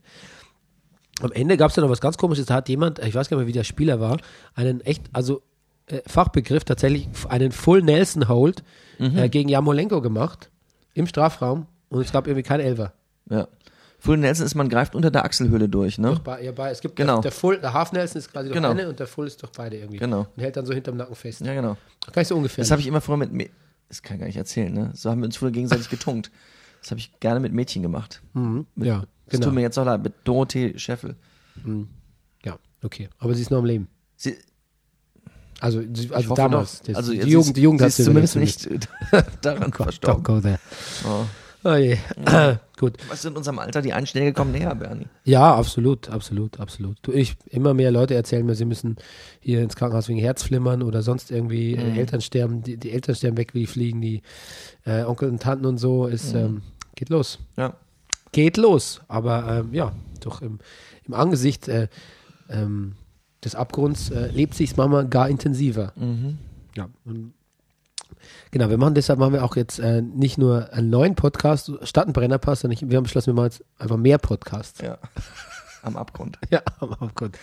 Am Ende gab es ja noch was ganz komisches. Da hat jemand, ich weiß gar nicht mehr, wie der Spieler war, einen echt, also äh, Fachbegriff tatsächlich, einen Full Nelson Hold Mhm. äh, gegen Jamolenko gemacht im Strafraum und es gab irgendwie kein Elfer. ja. Full Nelson ist, man greift unter der Achselhöhle durch, ne? Durch bei, ja, bei, es gibt Genau. der, der Full, der Half Nelson ist quasi durch Genau. eine und der Full ist durch beide irgendwie. Genau. Und hält dann so hinterm Nacken fest. Ja, genau. Gar nicht so ungefähr. Das habe ich immer früher mit, Mä- das kann ich gar nicht erzählen, ne? So haben wir uns früher gegenseitig getunkt. Das habe ich gerne mit Mädchen gemacht. Mhm. Ja, Das genau. tut mir jetzt auch leid, mit Dorothee Scheffel. Ja, okay. Aber sie ist noch am Leben. Sie, Also, ich also damals. doch. Das, Also die, Jugend, ist- die Jugend hat sie zumindest nicht (laughs) daran Don't verstorben. go there. Oh. Oh je. (clears throat) Gut. Was in unserem Alter, die Einschläge kommen näher, Bernie. Ja, absolut, absolut, absolut. Du, ich, immer mehr Leute erzählen mir, sie müssen hier ins Krankenhaus wegen Herzflimmern oder sonst irgendwie Mhm. äh, Eltern sterben, die, die Eltern sterben weg, wie fliegen, die äh, Onkel und Tanten und so, ist, Mhm. ähm, geht los. Ja. Geht los. Aber ähm, ja, doch im, im Angesicht äh, ähm, des Abgrunds äh, lebt sich's manchmal gar intensiver. Mhm. Ja. Und genau, wir machen deshalb machen wir auch jetzt äh, nicht nur einen neuen Podcast statt einen Brennerpass, sondern ich, wir haben beschlossen, wir machen jetzt einfach mehr Podcasts. Ja. Am Abgrund. (laughs) Ja, am Abgrund.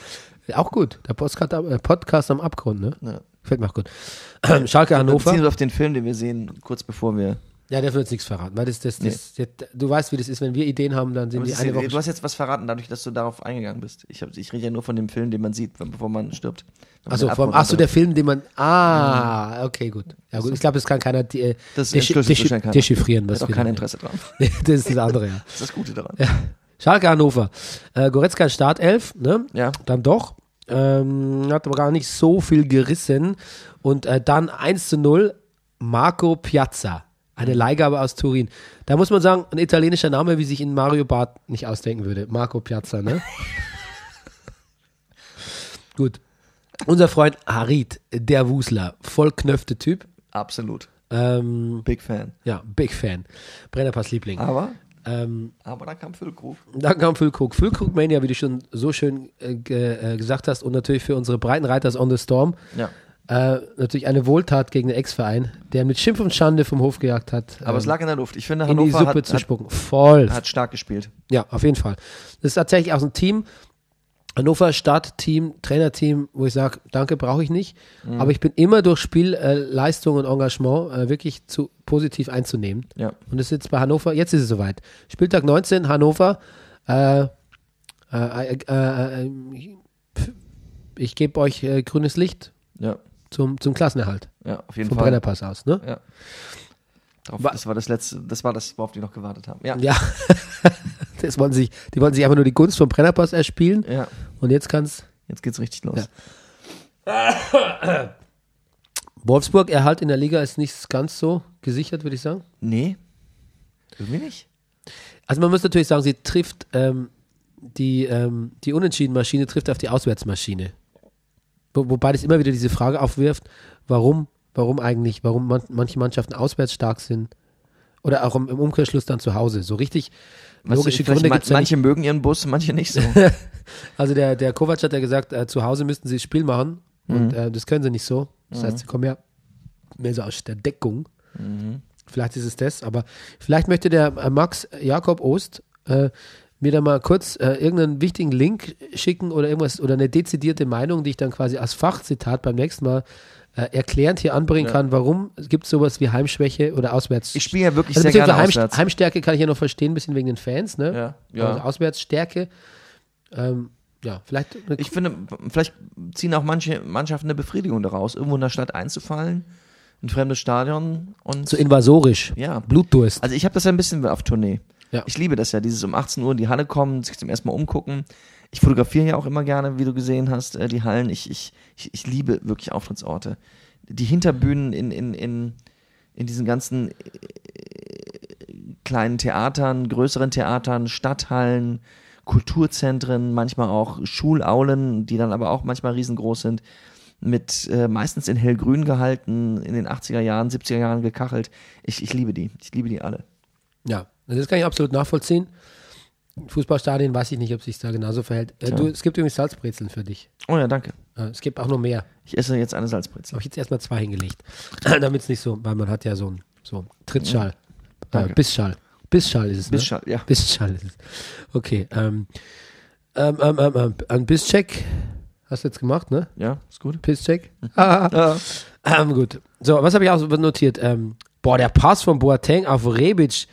Auch gut. Der Podcast, am- äh, Podcast am Abgrund, ne? Ja. Gefällt mir auch gut. (clears throat) Schalke Wir Hannover. beziehen uns auf den Film, den wir sehen, kurz bevor wir. Ja, der wird jetzt nichts verraten, weil das, das, das, das, du weißt, wie das ist, wenn wir Ideen haben, dann sind die eine Woche. du hast jetzt was verraten, dadurch, dass du darauf eingegangen bist. Ich, hab, ich rede ja nur von dem Film, den man sieht, bevor man stirbt. Den vom, ach so, der Film, den man. Ah, okay, gut. Ja, gut. Ich glaube, das kann keiner de, äh, Das wahrscheinlich keiner. dechiffrieren. Hat Was auch wir kein Interesse dran. Nee, (laughs) das ist das andere, ja. Das ist das Gute daran. Schalke Hannover. Äh, Goretzka Startelf, ne? Ja. Dann doch. Ähm, hat aber gar nicht so viel gerissen. Und äh, dann 1 zu 0 Marco Piazza. Eine Leihgabe aus Turin. Da muss man sagen, ein italienischer Name, wie sich in Mario Barth nicht ausdenken würde. Marco Piazza, ne? (laughs) Gut. Unser Freund Harit, der Wusler, vollknöpfte Typ. Absolut. Ähm, Big Fan. ja, Big Fan. Brennerpass Liebling. Aber, Ähm, aber da kam Füllkrug. dann kam Füllkrug. Füllkrug Mania, wie du schon so schön äh, äh, gesagt hast, und natürlich für unsere Breitenreiters on the Storm. Ja. Äh, natürlich eine Wohltat gegen den Ex-Verein, der mit Schimpf und Schande vom Hof gejagt hat. Aber es ähm, lag in der Luft. Ich finde, in die Hannover Suppe hat, zu hat, spucken. Voll. hat stark gespielt. Ja, auf jeden Fall. Das ist tatsächlich auch so ein Team, Hannover Startteam, Trainerteam, wo ich sage, danke, brauche ich nicht. Mhm. Aber ich bin immer durch Spielleistung äh, Leistung und Engagement äh, wirklich zu positiv einzunehmen. Ja. Und das ist jetzt bei Hannover, jetzt ist es soweit. Spieltag 19, Hannover. Äh, äh, äh, ich gebe euch grünes Licht Ja. Zum, zum Klassenerhalt. Ja, auf jeden Vom Fall. Brennerpass aus, ne? Ja. Darauf, Wa- das war das letzte, das war das, worauf die noch gewartet haben. Ja. Ja. (laughs) das wollten sich, die wollten sich einfach nur die Gunst vom Brennerpass erspielen. Ja. Und jetzt kann's Jetzt geht's richtig los. Ja. Wolfsburg Erhalt in der Liga ist nicht ganz so gesichert, würde ich sagen. Nee. Irgendwie nicht. Also man muss natürlich sagen, sie trifft ähm, die, ähm, die Unentschieden-Maschine trifft auf die Auswärtsmaschine. Wo, wobei das immer wieder diese Frage aufwirft, warum, warum eigentlich, warum man, manche Mannschaften auswärts stark sind oder auch im, im Umkehrschluss dann zu Hause. So richtig du, logische Gründe ma- gibt es ja nicht. Manche mögen ihren Bus, manche nicht so. (laughs) Also der, der Kovac hat ja gesagt, äh, zu Hause müssten sie das Spiel machen Mhm. und äh, das können sie nicht so. Das heißt, sie kommen ja mehr so aus der Deckung. Mhm. Vielleicht ist es das, aber vielleicht möchte der äh, Max Jakob Ost äh, mir da mal kurz äh, irgendeinen wichtigen Link schicken oder irgendwas oder eine dezidierte Meinung, die ich dann quasi als Fachzitat beim nächsten Mal äh, erklärend hier anbringen Ja. kann, warum gibt es sowas wie Heimschwäche oder Auswärts. Ich spiele ja wirklich also sehr gerne Heim, auswärts. Heimstärke kann ich ja noch verstehen, ein bisschen wegen den Fans, ne? Ja, ja. Also Auswärtsstärke. Ähm, ja, vielleicht Ich finde, vielleicht ziehen auch manche Mannschaften eine Befriedigung daraus, irgendwo in der Stadt einzufallen, ein fremdes Stadion und so invasorisch. ja. Blutdurst. Also ich habe das ja ein bisschen auf Tournee. Ja. Ich liebe das ja, dieses um 18 Uhr in die Halle kommen, sich zum ersten Mal umgucken. Ich fotografiere ja auch immer gerne, wie du gesehen hast, äh, die Hallen. Ich, ich, ich, ich liebe wirklich Auftrittsorte. Die Hinterbühnen in, in, in, in diesen ganzen äh, kleinen Theatern, größeren Theatern, Stadthallen, Kulturzentren, manchmal auch Schulaulen, die dann aber auch manchmal riesengroß sind. mit äh, meistens in hellgrün gehalten, in den 80er Jahren, 70er Jahren gekachelt. Ich, ich liebe die. Ich liebe die alle. Ja, das kann ich absolut nachvollziehen. Fußballstadien weiß ich nicht, ob sich da genauso verhält. Äh, du, es gibt übrigens Salzbrezeln für dich. Oh ja, danke. Äh, es gibt auch noch mehr. Ich esse jetzt eine Salzbrezel. Habe ich jetzt erstmal zwei hingelegt. (clears throat) Damit es nicht so, weil man hat ja so einen so Trittschall. Äh, Danke. Bissschall. Bissschall ist es. Ne? Bissschall, ja. Bissschall ist es. Okay. Ähm, ähm, ähm, ähm, ähm, ein Bisscheck hast du jetzt gemacht, ne? Ja, ist gut. Pisscheck. (laughs) Ah, Ja. ähm, gut. So, was habe ich auch notiert? Boah, der Pass von Boateng auf Rebic.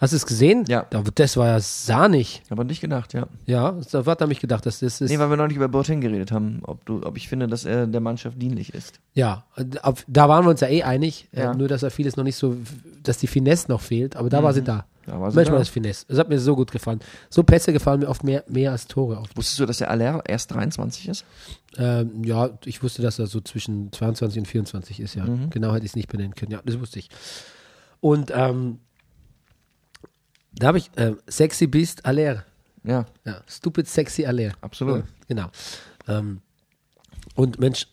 Hast du es gesehen? Ja. Da- Das war ja sahnig. Aber nicht gedacht, ja. Ja, da hat er mich gedacht, dass das ist. Nee, weil wir neulich über Boateng geredet haben, ob, du, ob ich finde, dass er der Mannschaft dienlich ist. Ja, da waren wir uns ja eh einig. Ja. Äh, nur, dass er vieles noch nicht so, dass die Finesse noch fehlt. Aber da war sie da. Da war sie Manchmal da. das Finesse. Das hat mir so gut gefallen. So Pässe gefallen mir oft mehr, mehr als Tore. Oft. Wusstest du, dass der Aller erst 23 ist? Ähm, ja, ich wusste, dass er so zwischen 22 und 24 ist, ja. Mhm. Genau hätte ich es nicht benennen können. Ja, das wusste ich. Und ähm, da habe ich ähm, Sexy Beast Aller. Ja, Ja, Stupid Sexy Aller. absolut. Ja, genau. Ähm, und Mensch,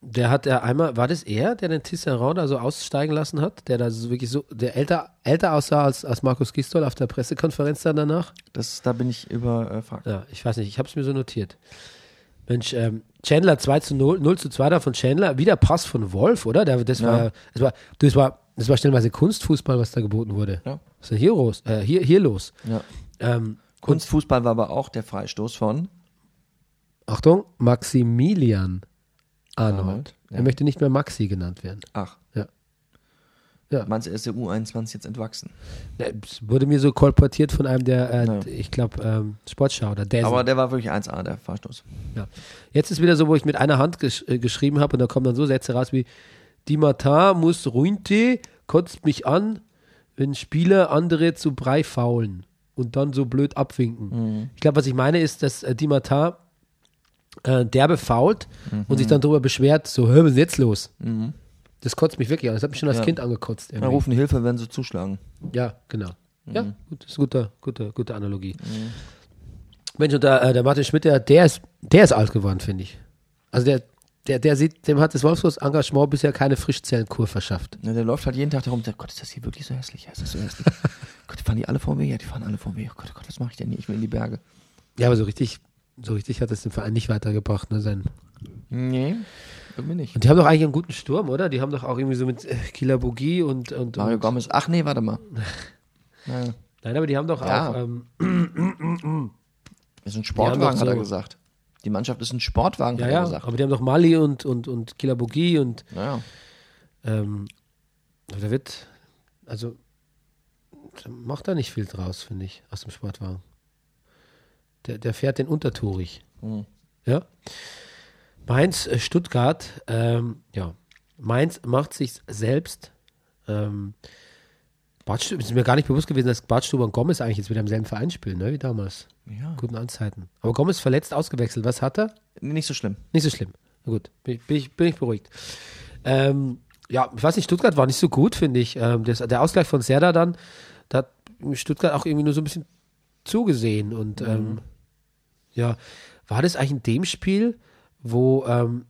der hat ja einmal, war das er, der den Tisserand da so aussteigen lassen hat? Der da so wirklich so, der älter, älter aussah als, als Markus Gistol auf der Pressekonferenz dann danach? Das, da bin ich überfragt. Ja, ich weiß nicht, ich habe es mir so notiert. Mensch, ähm, Chandler 2 zu 0, 0 zu 2 da von Chandler, wieder Pass von Wolf, oder? Der, das, Ja. war, das, war, das, war, das war stellenweise Kunstfußball, was da geboten wurde. Ja. Was ist denn hier los? Äh, hier, hier los? Ja. Ähm, Kunstfußball war aber auch der Freistoß von Achtung, Maximilian Arnold. Ja. Er möchte nicht mehr Maxi genannt werden. Ach. Ja. Ja. Meinst du, er ist der U21 jetzt entwachsen? Ja, Es wurde mir so kolportiert von einem der, äh, Ja. ich glaube, ähm, Sportschau oder der. Aber der war wirklich 1A, der Freistoß. Ja. Jetzt ist wieder so, wo ich mit einer Hand gesch äh, geschrieben habe und da kommen dann so Sätze raus wie Die Martin muss ruinte, kotzt mich an, wenn Spieler andere zu Brei faulen und dann so blöd abwinken. Ich glaube, was ich meine ist, dass äh, Di Martin äh, derbe fault und sich dann darüber beschwert, so, hör, was ist jetzt los? Das kotzt mich wirklich an. Das hat mich schon als Ja. Kind angekotzt. Da irgendwie. rufen Hilfe, wenn sie zuschlagen. Ja, genau. Ja, gut, das ist eine gute, gute, gute Analogie. Mensch, und der, äh, der Martin Schmidt, der, der, ist, der ist alt geworden, finde ich. Also der, der, der sieht, dem hat das Wolfsburg-Engagement bisher keine Frischzellenkur verschafft. Ja, der läuft halt jeden Tag darum und sagt, Gott, ist das hier wirklich so hässlich? Ja, ist das so hässlich? (laughs) Gott, fahren die alle vor mir? Ja, die fahren alle vor mir. Oh Gott, oh Gott, was mache ich denn hier? Ich will in die Berge. Ja, aber so richtig, so richtig hat es den Verein nicht weitergebracht. Ne, sein. Nee, irgendwie nicht. Und die haben doch eigentlich einen guten Sturm, oder? Die haben doch auch irgendwie so mit äh, Kila Bogi und, und, Mario und Gomez. Ach nee, warte mal. (laughs) Nein, aber die haben doch Ja. auch, ähm, (clears throat) ist ein Sportwagen, hat er gesagt. Die Mannschaft ist ein Sportwagen, ja, ja, aber die haben doch Mali und, und, und Kila Bogi und Naja. Ähm, da wird, also, da macht da nicht viel draus, finde ich, aus dem Sportwagen. Der, der fährt den untertourig. Mhm. Ja. Mainz, äh, Stuttgart, ähm, ja. Mainz macht sich selbst. Ähm, Bartstube, ist mir gar nicht bewusst gewesen, dass Bartstuber und Gomez eigentlich jetzt wieder im selben Verein spielen, ne, wie damals. Ja. Guten Anzeiten. Aber Gomez verletzt ausgewechselt. Was hat er? Nicht so schlimm. Nicht so schlimm. Na gut, bin, ich- bin, ich, bin ich beruhigt. Ähm, ja, ich weiß nicht, Stuttgart war nicht so gut, finde ich. Ähm, das, der Ausgleich von Serda dann, da hat Stuttgart auch irgendwie nur so ein bisschen zugesehen. Und ähm, ja, war das eigentlich in dem Spiel, wo ähm,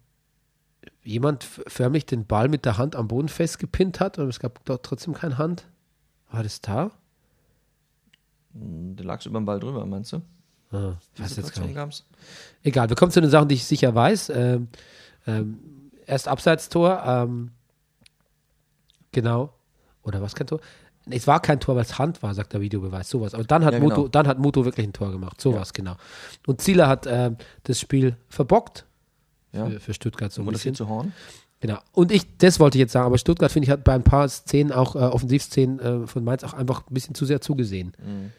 jemand förmlich den Ball mit der Hand am Boden festgepinnt hat und es gab dort trotzdem keine Hand? War das da? Du lagst über den Ball drüber, meinst du? Ah, ich weiß jetzt gar nicht. gab's? Egal, wir kommen zu den Sachen, die ich sicher weiß. Ähm, ähm, erst Abseitstor, ähm, genau. Oder was kein Tor? Es war kein Tor, weil es Hand war, sagt der Videobeweis. Sowas. Aber dann hat, Ja, Muto, genau. dann hat Muto wirklich ein Tor gemacht. Sowas, genau. Und Zieler hat ähm, das Spiel verbockt Ja. für, für Stuttgart so ein bisschen. zu Horn? Genau. Und ich, das wollte ich jetzt sagen, aber Stuttgart, finde ich, hat bei ein paar Szenen, auch äh, Offensivszenen äh, von Mainz, auch einfach ein bisschen zu sehr zugesehen. Mhm.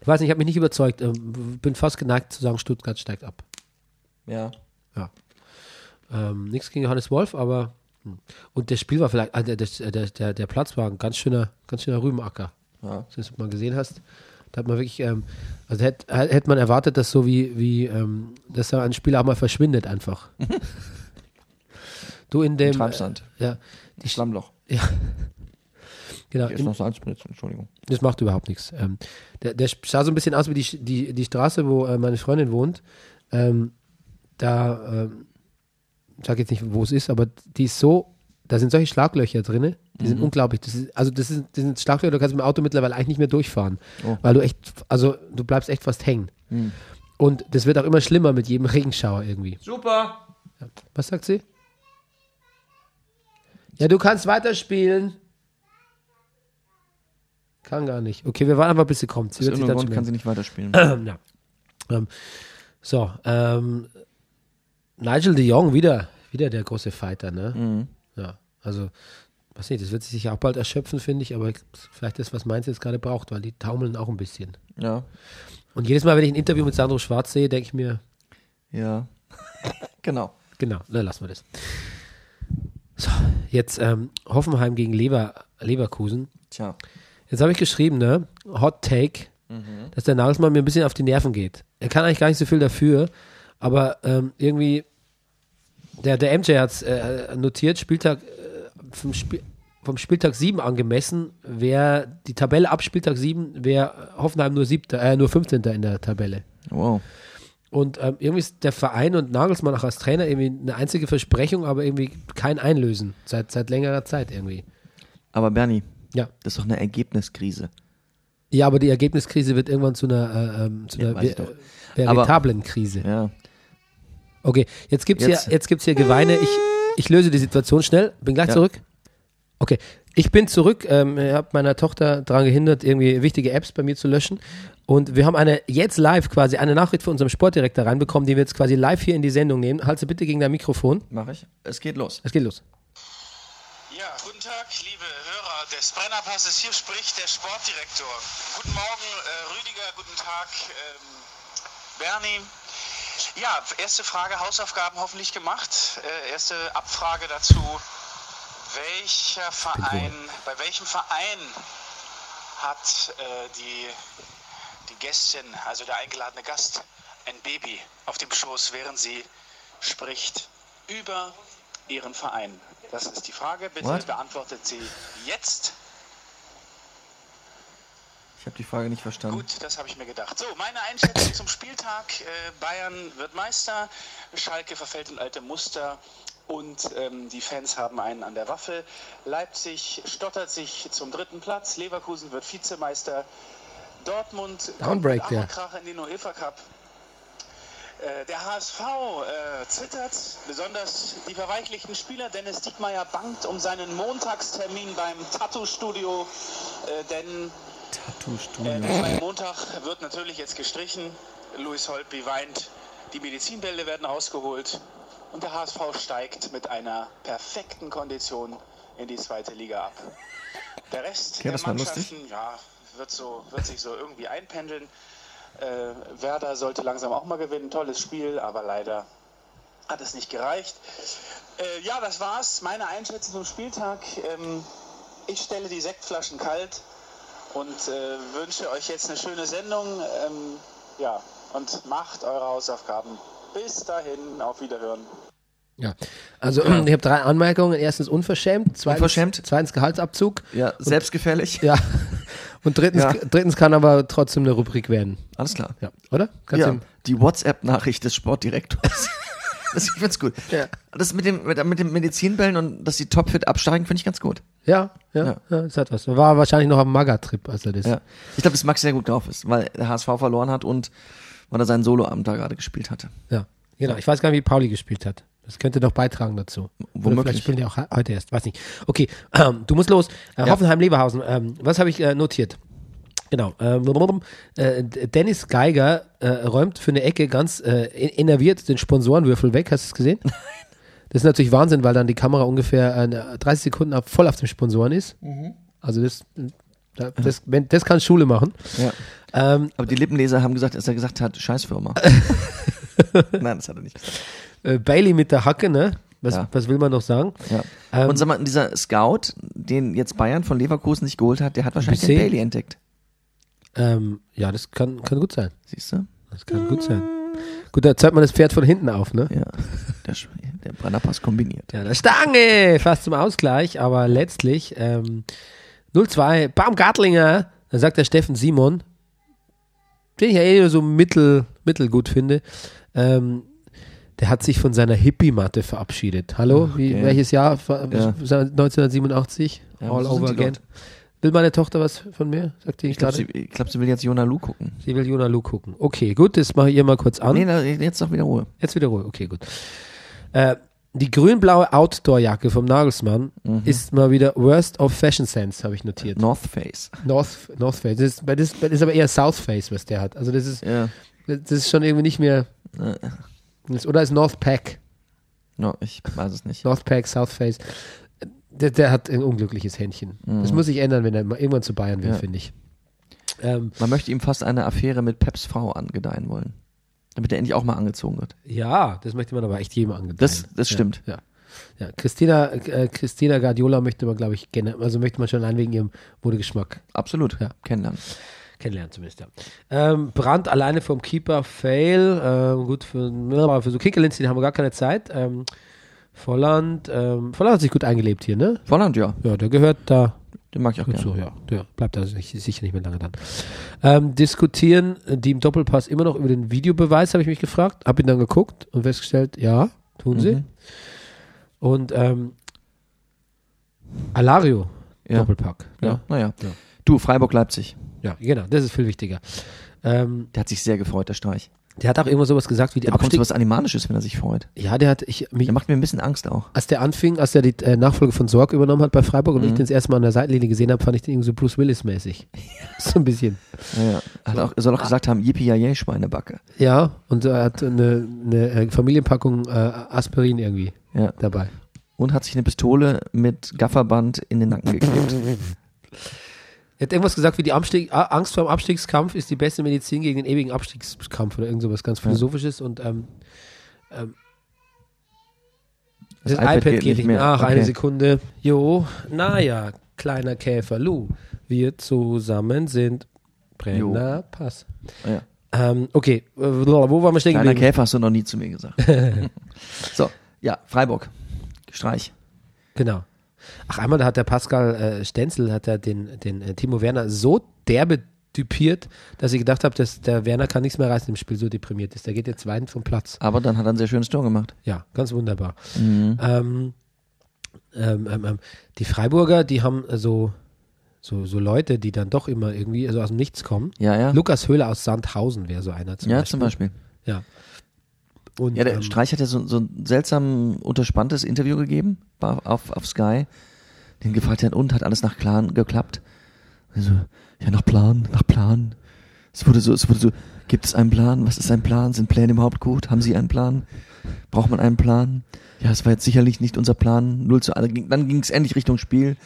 Ich weiß nicht, ich habe mich nicht überzeugt. Ähm, bin fast geneigt zu sagen, Stuttgart steigt ab. Ja. Ähm, nichts gegen Johannes Wolf, aber hm. und das Spiel war vielleicht, ah, der, der, der, der, der Platz war ein ganz schöner, ganz schöner Rübenacker. Ja. Wenn du das mal gesehen hast, da hat man wirklich, ähm, also hätte hätte man erwartet, dass so wie, wie ähm, dass da ein Spieler auch mal verschwindet einfach. (laughs) du in dem, Treibsand. äh, ja, Die Schlammloch. (laughs) genau, Hier ist in, noch Salzspritz, Entschuldigung. das macht überhaupt nichts. Ähm, der, der sah so ein bisschen aus wie die, die, die Straße, wo äh, meine Freundin wohnt. Ähm, da, ähm, ich sage jetzt nicht, wo es ist, aber die ist so, da sind solche Schlaglöcher drin, die sind unglaublich. Das ist, also das, ist, das sind Schlaglöcher, da kannst du mit dem Auto mittlerweile eigentlich nicht mehr durchfahren, Oh. weil du echt, also du bleibst echt fast hängen. Und das wird auch immer schlimmer mit jedem Regenschauer irgendwie. Super. Was sagt sie? Ja, du kannst weiterspielen. Kann gar nicht. Okay, wir warten einfach, bis sie kommt. Sie Aus wird sich irgendeinem dann Grund schon kann sie nicht weiterspielen. melden. (clears throat) ja. ähm, so, ähm, Nigel de Jong, wieder, wieder der große Fighter, ne? Mhm. Ja, also, weiß nicht, das wird sich auch bald erschöpfen, finde ich, aber vielleicht das, was Mainz jetzt gerade braucht, weil die taumeln auch ein bisschen. ja. Und jedes Mal, wenn ich ein Interview mit Sandro Schwarz sehe, denke ich mir, Ja. (laughs) genau. Genau, dann lassen wir das. So, jetzt ähm, Hoffenheim gegen Lever, Leverkusen. Tja. Jetzt habe ich geschrieben, ne? Hot Take, dass der Nagelsmann mir ein bisschen auf die Nerven geht. Er kann eigentlich gar nicht so viel dafür, aber ähm, irgendwie, der, der MJ hat es äh, notiert, Spieltag äh, vom, Spiel, vom Spieltag 7 angemessen, wäre die Tabelle ab Spieltag 7 wäre Hoffenheim nur siebter, äh, nur 15. in der Tabelle. Wow. Und ähm, irgendwie ist der Verein und Nagelsmann auch als Trainer irgendwie eine einzige Versprechung, aber irgendwie kein Einlösen seit, seit längerer Zeit irgendwie. Aber Bernie, Ja. das ist doch eine Ergebniskrise. Ja, aber die Ergebniskrise wird irgendwann zu einer, äh, ähm, zu Ja, einer ich ver- veritablen Krise. Ja. Okay, jetzt gibt's Jetzt- hier, jetzt gibt's hier Geweine. Ich, ich löse die Situation schnell. Bin gleich Ja. zurück. Okay, ich bin zurück. Ähm, ich habe meiner Tochter daran gehindert, irgendwie wichtige Apps bei mir zu löschen. Und wir haben eine jetzt live quasi eine Nachricht von unserem Sportdirektor reinbekommen, die wir jetzt quasi live hier in die Sendung nehmen. Halte bitte gegen dein Mikrofon. Mach ich. Es geht los. Es geht los. Ja, guten Tag, liebe Hörer des Brennerpasses. Hier spricht der Sportdirektor. Guten Morgen, äh, Rüdiger, guten Tag, ähm, Bernie. Ja, erste Frage, Hausaufgaben hoffentlich gemacht. Äh, erste Abfrage dazu. Welcher Verein, bei welchem Verein hat äh, die, die Gästin, also der eingeladene Gast, ein Baby auf dem Schoß, während sie spricht über ihren Verein? Das ist die Frage. Bitte What? beantwortet sie jetzt. Ich habe die Frage nicht verstanden. Gut, das habe ich mir gedacht. So, meine Einschätzung zum Spieltag. Äh, Bayern wird Meister, Schalke verfällt in alte Muster und ähm, die Fans haben einen an der Waffel. Leipzig stottert sich zum dritten Platz, Leverkusen wird Vizemeister, Dortmund Downbreak, kommt mit Krach in den UEFA Cup. Äh, Der HSV äh, zittert, besonders die verweichlichten Spieler. Dennis Diekmeyer bangt um seinen Montagstermin beim Tattoo-Studio, äh, denn Tattoo-Studio. äh, Montag wird natürlich jetzt gestrichen. Luis Holtby weint. Die Medizinbälle werden ausgeholt. Und der HSV steigt mit einer perfekten Kondition in die zweite Liga ab. Der Rest Okay, der. Mannschaften ja, wird, so, wird sich so irgendwie einpendeln. Äh, Werder sollte langsam auch mal gewinnen. Tolles Spiel, aber leider hat es nicht gereicht. Äh, ja, das war's. Meine Einschätzung zum Spieltag. Ähm, ich stelle die Sektflaschen kalt und äh, wünsche euch jetzt eine schöne Sendung. Ähm, ja, und macht eure Hausaufgaben. Bis dahin, auf Wiederhören. Ja, also (clears throat) ich habe drei Anmerkungen. Erstens unverschämt, zweitens, Unverschämt. zweitens Gehaltsabzug. Ja, selbstgefällig. (laughs) Ja. Und drittens, Ja. drittens kann aber trotzdem eine Rubrik werden. Alles klar. Ja, oder? Kannst Ja, die WhatsApp-Nachricht des Sportdirektors. (laughs) das, ich find's gut. Ja. Das mit dem, mit, mit dem Medizinbällen und dass die Topfit absteigen, finde ich ganz gut. ja, ja, Ja. ja, das hat was. War wahrscheinlich noch am Maga-Trip, als er das. Ja. Ich glaube, dass Max sehr gut drauf ist, weil der HSV verloren hat und weil er seinen Soloabend da gerade gespielt hatte. Ja, genau. Ich weiß gar nicht, wie Pauli gespielt hat. Das könnte noch beitragen dazu. Oder Womöglich. Vielleicht spielen die auch he- heute erst. Weiß nicht. Okay, ähm, du musst los. Äh, Ja. Hoffenheim-Leverhausen. Ähm, was habe ich äh, notiert? Genau. Ähm, äh, Dennis Geiger äh, räumt für eine Ecke ganz äh, innerviert den Sponsorenwürfel weg. Hast du es gesehen? (laughs) Das ist natürlich Wahnsinn, weil dann die Kamera ungefähr äh, 30 Sekunden ab, voll auf dem Sponsoren ist. Also das, da- das, das kann Schule machen. Ja. Ähm, Aber die Lippenleser haben gesagt, dass er gesagt hat, Scheißfirma. (laughs) Nein, das hat er nicht gesagt. äh, Bailey mit der Hacke, ne? Was, Ja. was will man noch sagen? Ja. Ähm, und sag mal, dieser Scout, den jetzt Bayern von Leverkusen nicht geholt hat, der hat wahrscheinlich den. Bailey entdeckt. Ähm, ja, das kann, kann gut sein. Siehst du? Das kann gut sein. Gut, da zählt man das Pferd von hinten auf, ne? Ja. Der, der Brennerpass kombiniert. Ja, der Stange, fast zum Ausgleich, aber letztlich ähm, 0-2, Baumgartlinger, da sagt der Steffen Simon, den ich ja eh so mittel, mittelgut finde, ähm, der hat sich von seiner Hippie-Matte verabschiedet. Hallo, wie, Okay. welches Jahr? Ja. 1987? Ja, All over again. dort? Will meine Tochter was von mir? Sagt die Ich glaube, gerade? sie, ich glaub, sie will jetzt Jonah Lu gucken. Sie will Jona Lu gucken. Okay, gut, das mache ich ihr mal kurz an. Nee, jetzt doch wieder Ruhe. Jetzt wieder Ruhe. Okay, gut. Äh, die grün-blaue Outdoor-Jacke vom Nagelsmann Mhm. ist mal wieder Worst of Fashion Sense, habe ich notiert. North Face. North, North Face. Das ist, das, ist aber eher South Face, was der hat. Also das ist, Ja. das ist schon irgendwie nicht mehr. Äh. Oder ist North Pack. No, ich weiß es nicht. North Pack, South Face. Der, der hat ein unglückliches Händchen. Das muss sich ändern, wenn er irgendwann zu Bayern will, Mhm. Ja. finde ich. Ähm, Man möchte ihm fast eine Affäre mit Peps Frau angedeihen wollen. Damit er endlich auch mal angezogen wird. ja, das möchte man aber echt jedem angedeihen. Das- das ja, stimmt. Ja. Ja, Christina, äh, Christina Guardiola möchte man, glaube ich, gerne, also möchte man schon allein wegen ihrem Modegeschmack Absolut. Ja. Kennenlernen. kennenlernen zumindest, ja. Ähm, Brandt alleine vom Keeper, Fail, ähm, gut, für, ja, für so Kickerlinz, den haben wir gar keine Zeit. Ähm, Volland, ähm, Volland hat sich gut eingelebt hier, ne? Volland, ja. Ja, der gehört da Den mag ich auch gut gerne. so, ja. Der bleibt da sich- sicher nicht mehr lange dann. Ähm, diskutieren die im Doppelpass immer noch über den Videobeweis, habe ich mich gefragt. Habe ihn dann geguckt und festgestellt, ja, tun sie. Mhm. Und ähm, Alario, Ja. Doppelpack. Ja, naja. Ja. Du, Freiburg-Leipzig. Ja, genau, das ist viel wichtiger. Ähm, Der hat sich sehr gefreut, der Streich. Der hat auch immer sowas gesagt wie die Der Abstieg. was Animalisches, wenn er sich freut. Ja, der hat, ich, mich, Der macht mir ein bisschen Angst auch. als der anfing, als der die äh, Nachfolge von Sorg übernommen hat bei Freiburg und ich Mhm. den das erste Mal an der Seitenlinie gesehen habe, fand ich den irgendwie so Bruce Willis-mäßig. (laughs) (laughs) so ein bisschen. Ja, ja. Hat auch, er soll auch gesagt haben, yippie yay Schweinebacke. Ja, und er hat eine, eine äh, Familienpackung äh, Aspirin irgendwie Ja. dabei. Und hat sich eine Pistole mit Gafferband in den Nacken geklebt. (laughs) Er hat irgendwas gesagt wie die Abstieg, Angst vor dem Abstiegskampf ist die beste Medizin gegen den ewigen Abstiegskampf oder irgend sowas ganz Philosophisches und ähm, ähm, das, iPad, geht, nicht mehr. Ach, eine Okay. Sekunde. Jo, naja, kleiner Käfer Lu, wir zusammen sind Brenner Pass. Ja. Ähm, okay, äh, wo waren wir stehen Kleiner? Käfer hast du noch nie zu mir gesagt. (laughs) so, ja, Freiburg. Streich. Genau. Ach, einmal hat der Pascal äh, Stenzel hat er den, den äh, Timo Werner so derbe typiert, dass ich gedacht habe, dass der Werner kann nichts mehr reißen im Spiel, so deprimiert ist. Der geht jetzt weinend vom Platz. Aber dann hat er ein sehr schönes Tor gemacht. Ja, ganz wunderbar. Mhm. Ähm, ähm, ähm, ähm, die Freiburger, die haben so, so, so Leute, die dann doch immer irgendwie also aus dem Nichts kommen. Ja, ja. Lukas Höhler aus Sandhausen wäre so einer zum ja, Beispiel. zum Beispiel. Ja. Und, Ja, der ähm, Streich hat ja so, so ein seltsam unterspanntes Interview gegeben auf, auf Sky. Den gefragt hat, und hat alles nach Plan geklappt? Also, ja, nach Plan, nach Plan. Es wurde so, es wurde so, gibt es einen Plan? Was ist ein Plan? Sind Pläne überhaupt gut? Haben Sie einen Plan? Braucht man einen Plan? Ja, es war jetzt sicherlich nicht unser Plan. Null zu, also, dann ging es endlich Richtung Spiel,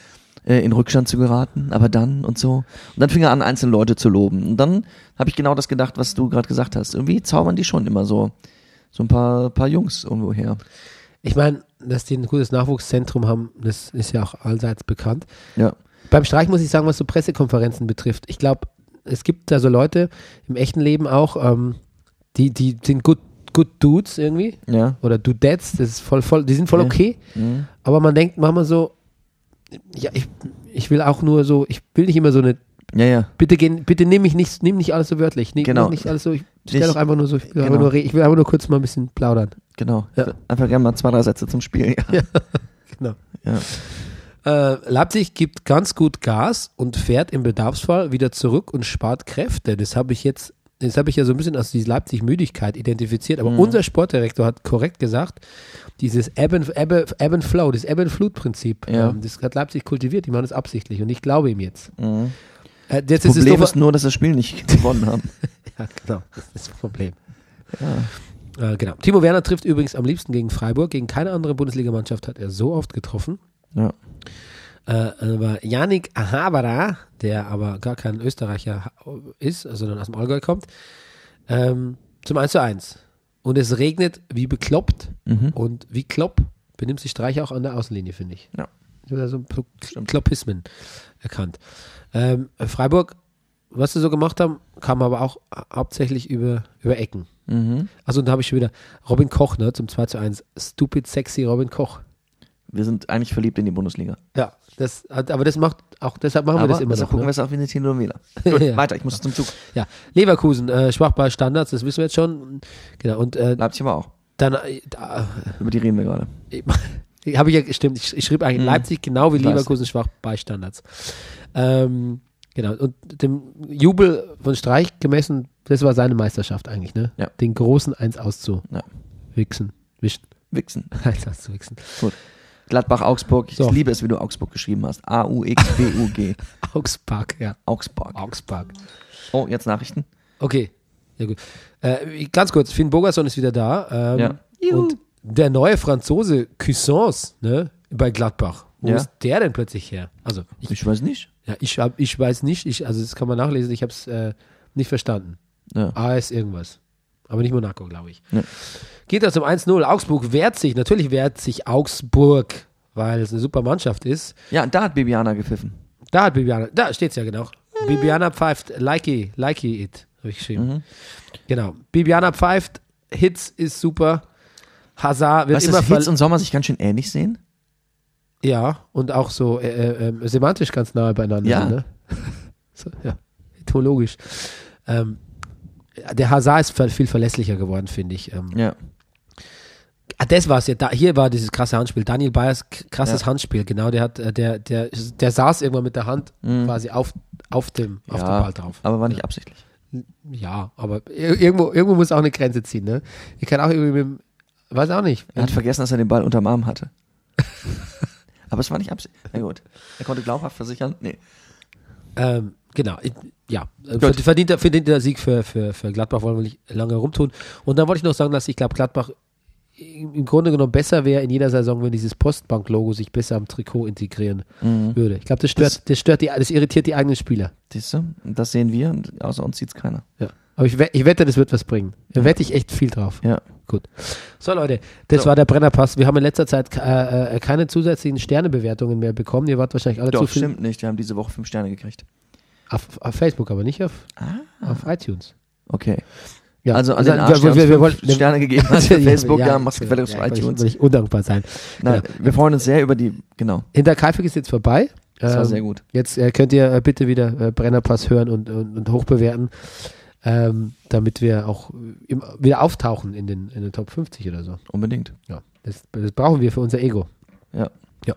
äh, in Rückstand zu geraten, aber dann und so. Und dann fing er an, einzelne Leute zu loben. Und dann habe ich genau das gedacht, was du gerade gesagt hast. Irgendwie zaubern die schon immer so, so ein paar, paar Jungs irgendwo her. ich meine, dass die ein gutes Nachwuchszentrum haben, das ist ja auch allseits bekannt. Ja. Beim Streich muss ich sagen, was so Pressekonferenzen betrifft. Ich glaube, es gibt da so Leute im echten Leben auch, ähm, die, die sind good, good Dudes irgendwie. Ja. Oder Dudettes, das ist voll, voll, die sind voll Ja. okay. Mhm. Aber man denkt manchmal so, ja, ich, ich will auch nur so, ich will nicht immer so eine, Ja, ja. bitte gehen, bitte nimm mich nicht, nimm nicht alles so wörtlich. Nimm, Genau. nicht alles so, ich stell Nicht- doch einfach nur so, ich will, genau. einfach nur, ich will einfach nur kurz mal ein bisschen plaudern. Genau. Ja. Einfach gerne mal zwei, drei Sätze zum Spiel. Ja. (laughs) Genau. Ja. Äh, Leipzig gibt ganz gut Gas und fährt im Bedarfsfall wieder zurück und spart Kräfte. Das habe ich jetzt, das habe ich ja so ein bisschen als diese Leipzig-Müdigkeit identifiziert. Mhm. Aber unser Sportdirektor hat korrekt gesagt, dieses Ebb and, Ebb, Ebb and Flow, das Ebb and Flood-Prinzip, Ja. ähm, das hat Leipzig kultiviert. Die machen das absichtlich und ich glaube ihm jetzt. Mhm. Äh, jetzt Das Problem ist nur, dass das Spiel nicht (laughs) gewonnen haben. ja, genau, das ist das Problem. Äh, genau. Timo Werner trifft übrigens am liebsten gegen Freiburg. Gegen keine andere Bundesligamannschaft hat er so oft getroffen. Ja. Äh, aber Yannick Ahabara, der aber gar kein Österreicher ist, sondern aus dem Allgäu kommt, ähm, zum 1 zu 1. Und es regnet wie bekloppt. Mhm. Und wie klopp benimmt sich Streich auch an der Außenlinie, finde ich. Ja. Ich habe da so Kloppismen erkannt. Ähm, Freiburg, was sie so gemacht haben, kam aber auch hauptsächlich über, über Ecken. Mhm. Also da habe ich schon wieder Robin Koch, ne, zum 2 zu 1. Stupid sexy Robin Koch. Wir sind eigentlich verliebt in die Bundesliga. Ja, das, aber das macht auch, deshalb machen wir Aber das immer noch. gucken ne? wir es auch wie eine Telenovela. Gut, Ja. weiter, ich muss zum Zug. Ja, Leverkusen, äh, schwach bei Standards, das wissen wir jetzt schon. Genau, und äh, Leipzig aber auch. Dann, äh, Über die reden wir gerade. Habe ich ja gestimmt. Ich, ich schrieb eigentlich Mhm. Leipzig genau wie. Leverkusen schwach bei Standards. Ähm, genau. Und dem Jubel von Streich gemessen, das war seine Meisterschaft eigentlich, ne? Ja. Den großen Eins auszuwichsen. Ja. Wischen. Wichsen. (laughs) Eins auszuwichsen. Gladbach-Augsburg. Ich So. liebe es, wie du Augsburg geschrieben hast. A-U-X-B-U-G. (laughs) Augsburg, ja. Augsburg. Augsburg. Oh, jetzt Nachrichten. Okay. Ja, gut. Äh, ganz kurz, Finn Bogerson ist wieder da. Ähm, Ja. Und der neue Franzose Cuisance, ne, bei Gladbach. Wo Ja. ist der denn plötzlich her? Also, ich, Ich weiß nicht. ja, ich, hab, ich weiß nicht, ich, also das kann man nachlesen, ich habe es äh, nicht verstanden. Ja. AS irgendwas. Aber nicht Monaco, glaube ich. Nee. Geht das um 1-0. Augsburg wehrt sich, natürlich wehrt sich Augsburg, weil es eine super Mannschaft ist. Ja, da hat Bibiana gepfiffen. Da hat Bibiana, da steht's ja genau. Bibiana pfeift, likey, likey it, habe ich geschrieben. Mhm. Genau. Bibiana pfeift, Hits ist super. Hazard wird Weißt du, immer dass Hitz ver und Sommer sich ganz schön ähnlich sehen? Ja, und auch so äh, äh, ähm, semantisch ganz nahe beieinander. Ja. Ne? (laughs) so, ja, etymologisch. Ähm, der Hazard ist viel verlässlicher geworden, finde ich. Ähm, Ja. Ah, das war's ja. Da, hier war dieses krasse Handspiel. Daniel Bayers krasses Ja. Handspiel. Genau, der hat, äh, der, der, der saß irgendwann mit der Hand quasi auf, auf dem, auf dem Mhm. ja, Ball drauf. aber war nicht absichtlich. Ja, aber ir- irgendwo, irgendwo muss auch eine Grenze ziehen, ne? Ich kann auch irgendwie mit dem, weiß auch nicht. Er hat vergessen, dass er den Ball unterm Arm hatte. (laughs) aber es war nicht absichtlich. Na gut. Er konnte glaubhaft versichern. Nee. Ähm, genau, ich, ja. Äh, Gut. Verdienter, verdienter Sieg für, für, für Gladbach, wollen wir nicht lange rumtun. Und dann wollte ich noch sagen, dass ich glaube, Gladbach im Grunde genommen besser wäre in jeder Saison, wenn dieses Postbank-Logo sich besser am Trikot integrieren würde. Ich glaube, das stört, das, stört die, das irritiert die eigenen Spieler. Siehst du? Und das sehen wir und außer uns sieht's keiner. Ja. Aber ich, ich wette, das wird was bringen. Da wette ich echt viel drauf. Ja. Gut. So, Leute, das So. war der Brennerpass. Wir haben in letzter Zeit äh, äh, keine zusätzlichen Sternebewertungen mehr bekommen. Ihr wart wahrscheinlich alle zu Doch, viel. stimmt nicht. Wir haben diese Woche fünf Sterne gekriegt. Auf, auf Facebook, aber nicht auf, auf iTunes. Okay. Ja, Also an den wir- Arsch, wir, wir, wir fünf wollten Sterne gegeben hat (laughs) für Facebook, ja, mach's genau. gefälligst auf will ich- iTunes. Will ich undankbar sein. Nein, Genau. wir freuen uns sehr über die, genau. Hinterkaifeck ist jetzt vorbei. Das war Ähm, sehr gut. Jetzt äh, könnt ihr äh, bitte wieder äh, Brennerpass hören und, und, und hochbewerten, ähm, damit wir auch äh, im, wieder auftauchen in den, in den Top 50 oder so. Unbedingt. Ja, das, das brauchen wir für unser Ego. Ja. Ja.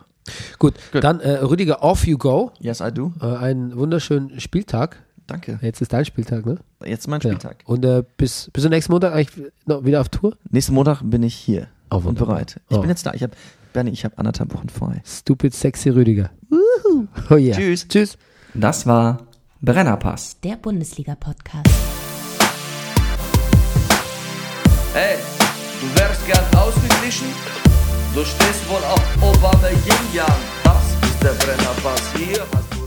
Gut, Gut. dann äh, Rüdiger, off you go. Yes, I do. Äh, einen wunderschönen Spieltag. Danke. Jetzt ist dein Spieltag, ne? Jetzt mein Ja. Spieltag. Und äh, bis, bis zum nächsten Montag eigentlich noch wieder auf Tour? Nächsten Montag bin ich hier Oh, und bereit. Ich Oh. bin jetzt da. Ich habe, Bernie, ich habe anderthalb Wochen frei. Stupid sexy Rüdiger. Oh yeah. Tschüss. Tschüss. Das war Brennerpass. Der Bundesliga-Podcast. Hey, du wärst gern ausgeglichen? Du stehst wohl auf Obama Yin Yang. Das ist der Brennerpass. Hier hast